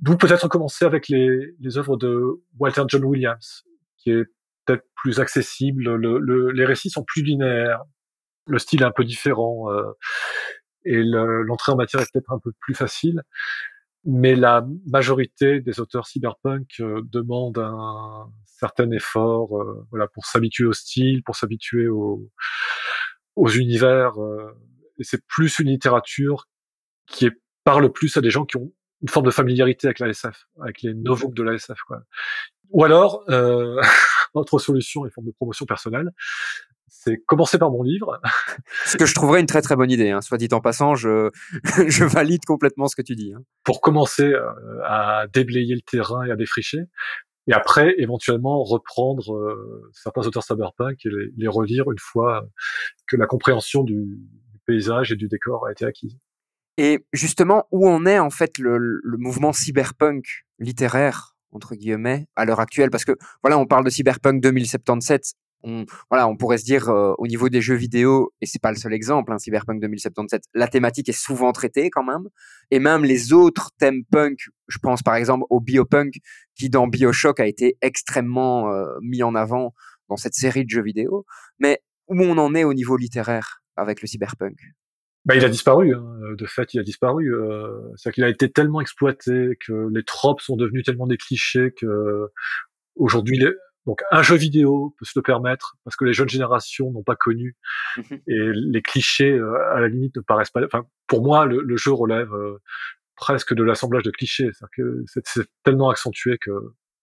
D'où peut-être commencer avec les, les œuvres de Walter John Williams, qui est peut-être plus accessible. Le, le, les récits sont plus linéaires, le style est un peu différent euh, et l'entrée en matière est peut-être un peu plus facile. Mais la majorité des auteurs cyberpunk euh, demandent un certain effort, euh, voilà, pour s'habituer au style, pour s'habituer aux, aux univers. et c'est plus une littérature qui est, parle plus à des gens qui ont une forme de familiarité avec la SF, avec les novos de la SF. Quoi. Ou alors, euh, (laughs) autre solution, les formes de promotion personnelle, c'est commencer par mon livre. ce que je trouverais une très très bonne idée. Hein. Soit dit en passant, je, (laughs) je valide complètement ce que tu dis. Hein. Pour commencer euh, à déblayer le terrain et à défricher, et après éventuellement reprendre euh, certains auteurs cyberpunk et les, les, relire une fois que la compréhension du, du, paysage et du décor a été acquise. Et justement, où en est en fait le, le mouvement cyberpunk littéraire entre guillemets à l'heure actuelle? Parce que voilà, on parle de cyberpunk 2077. On, voilà, on pourrait se dire euh, au niveau des jeux vidéo, et c'est pas le seul exemple, hein, Cyberpunk 2077, la thématique est souvent traitée quand même, et même les autres thèmes punk, je pense par exemple au biopunk, qui dans Bioshock a été extrêmement euh, mis en avant dans cette série de jeux vidéo. Mais où on en est au niveau littéraire avec le cyberpunk? Bah, il a disparu, hein. de fait, il a disparu. Euh, C'est-à-dire qu'il a été tellement exploité que les tropes sont devenus tellement des clichés que aujourd'hui, les... donc un jeu vidéo peut se le permettre parce que les jeunes générations n'ont pas connu mmh et les clichés, euh, à la limite, ne paraissent pas. Enfin, pour moi, le, le jeu relève euh, presque de l'assemblage de clichés. C'est-à-dire que c'est tellement accentué que,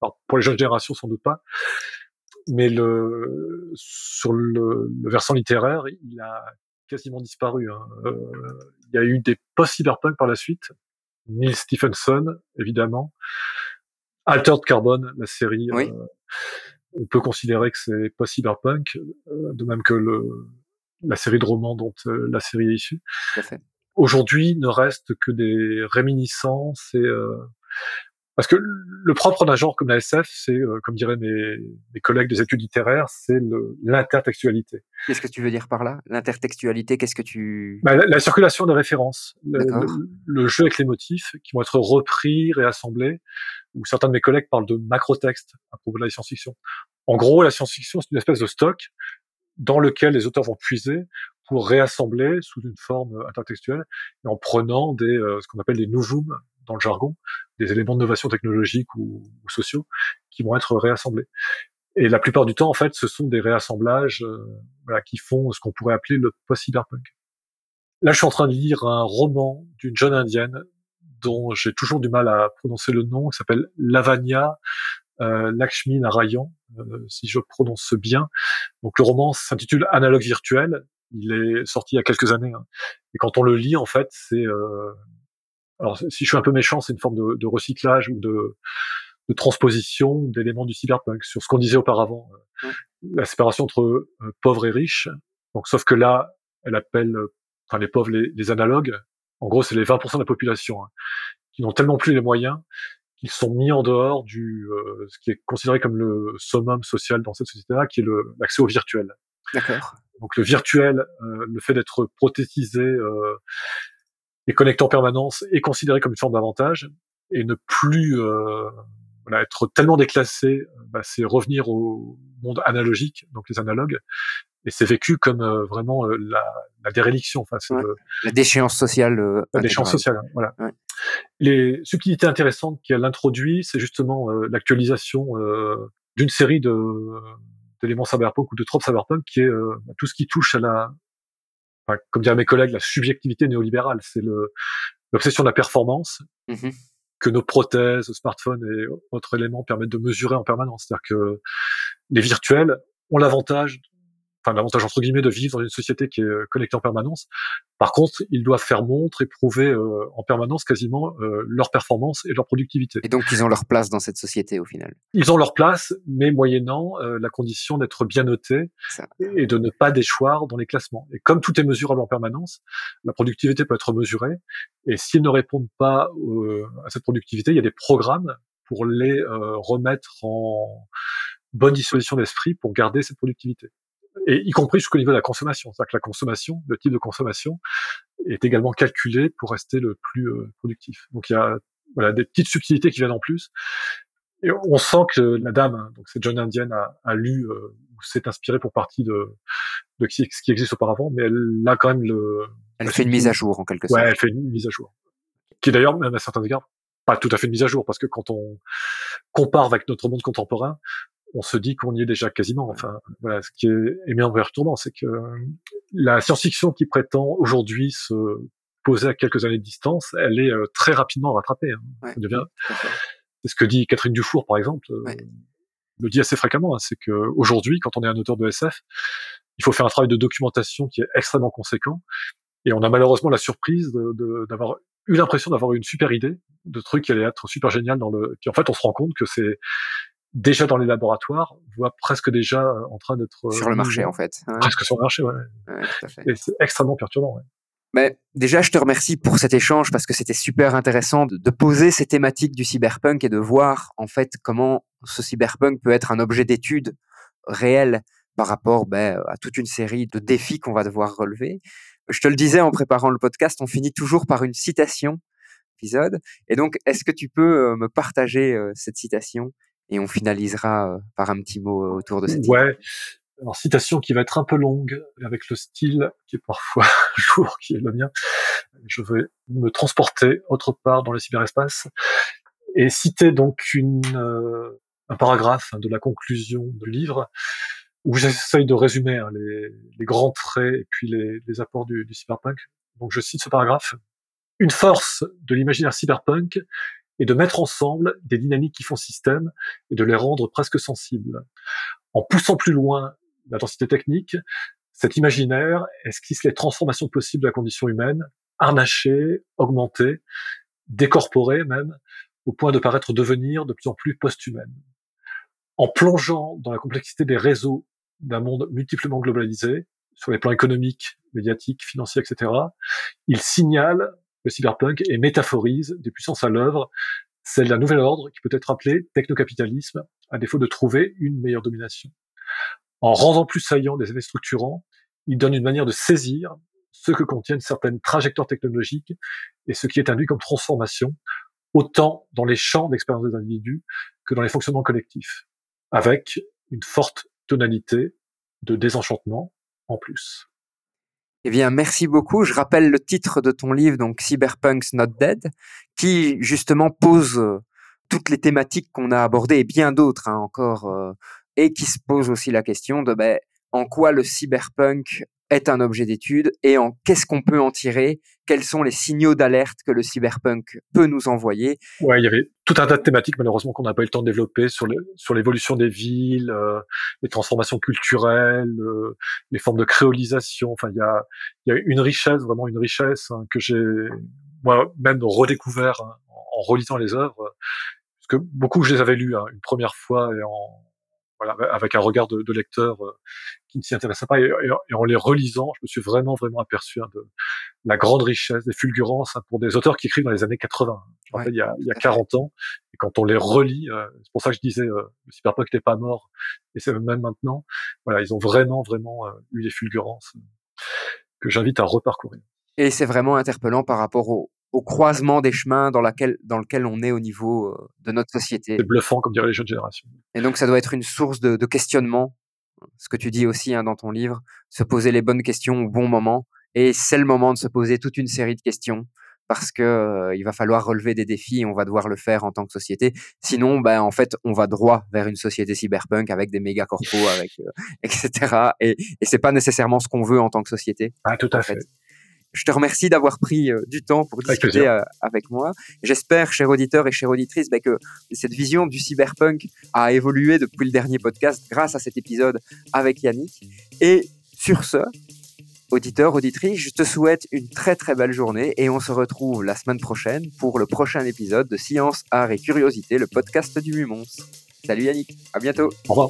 alors, pour les jeunes générations, sans doute pas, mais le sur le, le versant littéraire, il a quasiment disparu. Hein. Euh, il y a eu des post-cyberpunk par la suite. Neil Stephenson, évidemment. Altered Carbon, la série. Oui. Euh, on peut considérer que c'est post-cyberpunk, euh, de même que le, la série de romans dont euh, la série est issue. Aujourd'hui, ne reste que des réminiscences et parce que le propre d'un genre comme la SF, c'est, euh, comme diraient mes, mes, collègues des études littéraires, c'est l'intertextualité. Qu'est-ce que tu veux dire par là? L'intertextualité, qu'est-ce que tu... Bah, la, la, circulation des références, le, le, jeu avec les motifs qui vont être repris, réassemblés, ou certains de mes collègues parlent de macro-texte à propos de la science-fiction. En gros, la science-fiction, c'est une espèce de stock dans lequel les auteurs vont puiser pour réassembler sous une forme intertextuelle et en prenant des, euh, ce qu'on appelle des noujoums dans le jargon, des éléments d'innovation technologique ou, ou, sociaux qui vont être réassemblés. Et la plupart du temps, en fait, ce sont des réassemblages euh, voilà, qui font ce qu'on pourrait appeler le post-cyberpunk. Là, je suis en train de lire un roman d'une jeune indienne dont j'ai toujours du mal à prononcer le nom, qui s'appelle Lavanya euh, Lakshmi Narayan, euh, si je prononce bien. Donc le roman s'intitule Analogue virtuel. Il est sorti il y a quelques années. Hein. Et quand on le lit, en fait, c'est euh, alors si je suis un peu méchant, c'est une forme de, de recyclage ou de, de transposition d'éléments du cyberpunk sur ce qu'on disait auparavant, euh, la séparation entre euh, pauvres et riches. Donc, sauf que là, elle appelle, euh, enfin les pauvres les, les analogues. En gros, c'est les 20% de la population hein, qui n'ont tellement plus les moyens qu'ils sont mis en dehors du ce qui est considéré comme le summum social dans cette société-là, qui est l'accès au virtuel. D'accord. Donc le virtuel, le fait d'être prothétisé et connecté en permanence est considéré comme une forme d'avantage et ne plus euh, voilà, être tellement déclassé, euh, bah, c'est revenir au monde analogique, donc les analogues, et c'est vécu comme euh, vraiment euh, la, la, déréliction, enfin ouais. la déchéance sociale. Euh, la déchéance sociale, hein, voilà. Ouais. Les subtilités intéressantes qu'elle introduit, c'est justement l'actualisation d'une série de d'éléments cyberpunk ou de tropes cyberpunk qui est tout ce qui touche à la enfin, comme diraient mes collègues, la subjectivité néolibérale, c'est l'obsession de la performance mmh que nos prothèses, smartphones et autres éléments permettent de mesurer en permanence. C'est-à-dire que les virtuels ont l'avantage enfin l'avantage entre guillemets de vivre dans une société qui est euh, connectée en permanence. Par contre, ils doivent faire montre et prouver euh, en permanence quasiment euh, leur performance et leur productivité. Et donc ils ont leur place dans cette société au final. Ils ont leur place, mais moyennant euh, la condition d'être bien notés Ça. et de ne pas déchoir dans les classements. Et comme tout est mesurable en permanence, la productivité peut être mesurée. Et s'ils ne répondent pas euh, à cette productivité, il y a des programmes pour les euh, remettre en bonne disposition d'esprit pour garder cette productivité et y compris jusqu'au niveau de la consommation. C'est-à-dire que la consommation, le type de consommation, est également calculé pour rester le plus euh, productif. Donc il y a voilà, des petites subtilités qui viennent en plus. Et on sent que la dame, hein, donc cette jeune indienne, a, a lu euh, ou s'est inspirée pour partie de, de ce qui existe auparavant, mais elle a quand même le. Elle fait une mise à jour en quelque sorte. Ouais, elle fait une mise à jour, qui est d'ailleurs même à certains égards pas tout à fait une mise à jour, parce que quand on compare avec notre monde contemporain, on se dit qu'on y est déjà quasiment. Enfin, voilà, ce qui est éminemment perturbant, c'est que la science-fiction qui prétend aujourd'hui se poser à quelques années de distance, elle est euh, très rapidement rattrapée. Hein. Ouais, devient... C'est ce que dit Catherine Dufour, par exemple, euh, ouais. le dit assez fréquemment, hein, c'est que aujourd'hui, quand on est un auteur de SF, il faut faire un travail de documentation qui est extrêmement conséquent, et on a malheureusement la surprise d'avoir eu l'impression d'avoir une super idée de truc qui allait être super génial dans le. Puis en fait, on se rend compte que c'est déjà dans les laboratoires, voire presque déjà euh, en train d'être sur le marché en fait. Ouais. Presque sur le marché, ouais. ouais Et c'est extrêmement perturbant. Ouais. Mais déjà, je te remercie pour cet échange parce que c'était super intéressant de, de, poser ces thématiques du cyberpunk et de voir en fait comment ce cyberpunk peut être un objet d'étude réel par rapport ben, à toute une série de défis qu'on va devoir relever. Je te le disais en préparant le podcast, on finit toujours par une citation épisode. Et donc, est-ce que tu peux me partager cette citation? Et on finalisera par un petit mot autour de cette Ouais. Alors, citation qui va être un peu longue, avec le style qui est parfois (laughs) lourd, qui est le mien. Je vais me transporter autre part dans le cyberespace et citer donc une, euh, un paragraphe de la conclusion du livre où j'essaye de résumer hein, les, grands traits et puis les, apports du, cyberpunk. Donc je cite ce paragraphe. Une force de l'imaginaire cyberpunk est de mettre ensemble des dynamiques qui font système et de les rendre presque sensibles. En poussant plus loin la densité technique, cet imaginaire esquisse les transformations possibles de la condition humaine, harnachée, augmentée, décorporée même, au point de paraître devenir de plus en plus post-humaine. En plongeant dans la complexité des réseaux d'un monde multiplement globalisé, sur les plans économiques, médiatiques, financiers, etc., il signale le cyberpunk et métaphorise des puissances à l'œuvre, celle d'un nouvel ordre qui peut être appelé technocapitalisme, à défaut de trouver une meilleure domination. En rendant plus saillant des effets structurants, il donne une manière de saisir ce que contiennent certaines trajectoires technologiques et ce qui est induit comme transformation, autant dans les champs d'expérience des individus que dans les fonctionnements collectifs, avec une forte tonalité de désenchantement en plus. Eh bien, merci beaucoup. Je rappelle le titre de ton livre, donc Cyberpunk's Not Dead, qui justement pose toutes les thématiques qu'on a abordées et bien d'autres hein, encore et qui se pose aussi la question de ben, en quoi le cyberpunk est un objet d'étude et en qu'est-ce qu'on peut en tirer, quels sont les signaux d'alerte que le cyberpunk peut nous envoyer. Ouais, il y avait tout un tas de thématiques malheureusement qu'on n'a pas eu le temps de développer sur sur l'évolution des villes, euh, les transformations culturelles, euh, les formes de créolisation. Enfin, il y a il y a une richesse, vraiment une richesse hein, que j'ai moi même redécouvert hein, en, relisant les œuvres, parce que beaucoup je les avais lues hein, une première fois et en voilà, avec un regard de, de lecteur euh, qui ne s'y intéressait pas. Et, et, en les relisant, je me suis vraiment, vraiment aperçu hein, de la grande richesse, des fulgurances hein, pour des auteurs qui écrivent dans les années 80. Je rappelle, il y a, il y a 40 ans. Et quand on les relit, euh, c'est pour ça que je disais, euh, le cyberpunk n'est pas mort. Et c'est même maintenant. Voilà, ils ont vraiment, vraiment euh, eu des fulgurances que j'invite à reparcourir. Et c'est vraiment interpellant par rapport au, au croisement des chemins dans, laquelle, dans lequel on est au niveau de notre société. C'est bluffant, comme diraient les jeunes générations. Et donc, ça doit être une source de, de questionnement, ce que tu dis aussi hein, dans ton livre, se poser les bonnes questions au bon moment. Et c'est le moment de se poser toute une série de questions parce que euh, il va falloir relever des défis et on va devoir le faire en tant que société. Sinon, ben en fait, on va droit vers une société cyberpunk avec des méga corpos, avec euh, etc. Et, et c'est pas nécessairement ce qu'on veut en tant que société. Ah, tout à fait. fait. Je te remercie d'avoir pris du temps pour discuter avec, avec moi. J'espère, chers auditeurs et chères auditrices, bah, que cette vision du cyberpunk a évolué depuis le dernier podcast grâce à cet épisode avec Yannick. Et sur ce, auditeurs, auditrices, je te souhaite une très très belle journée et on se retrouve la semaine prochaine pour le prochain épisode de Science, Art et Curiosité, le podcast du Mumons. Salut Yannick, à bientôt. Au revoir.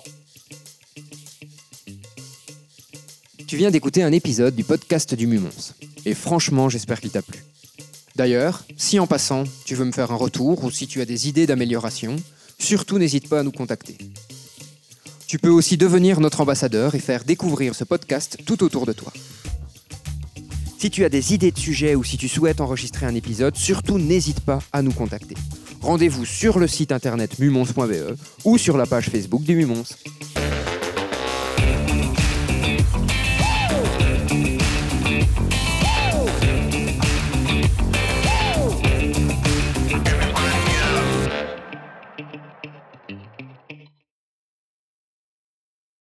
Tu viens d'écouter un épisode du podcast du Mumons. Et franchement, j'espère qu'il t'a plu. D'ailleurs, si en passant, tu veux me faire un retour ou si tu as des idées d'amélioration, surtout n'hésite pas à nous contacter. Tu peux aussi devenir notre ambassadeur et faire découvrir ce podcast tout autour de toi. Si tu as des idées de sujets ou si tu souhaites enregistrer un épisode, surtout n'hésite pas à nous contacter. Rendez-vous sur le site internet mumons.be ou sur la page Facebook du Mumons.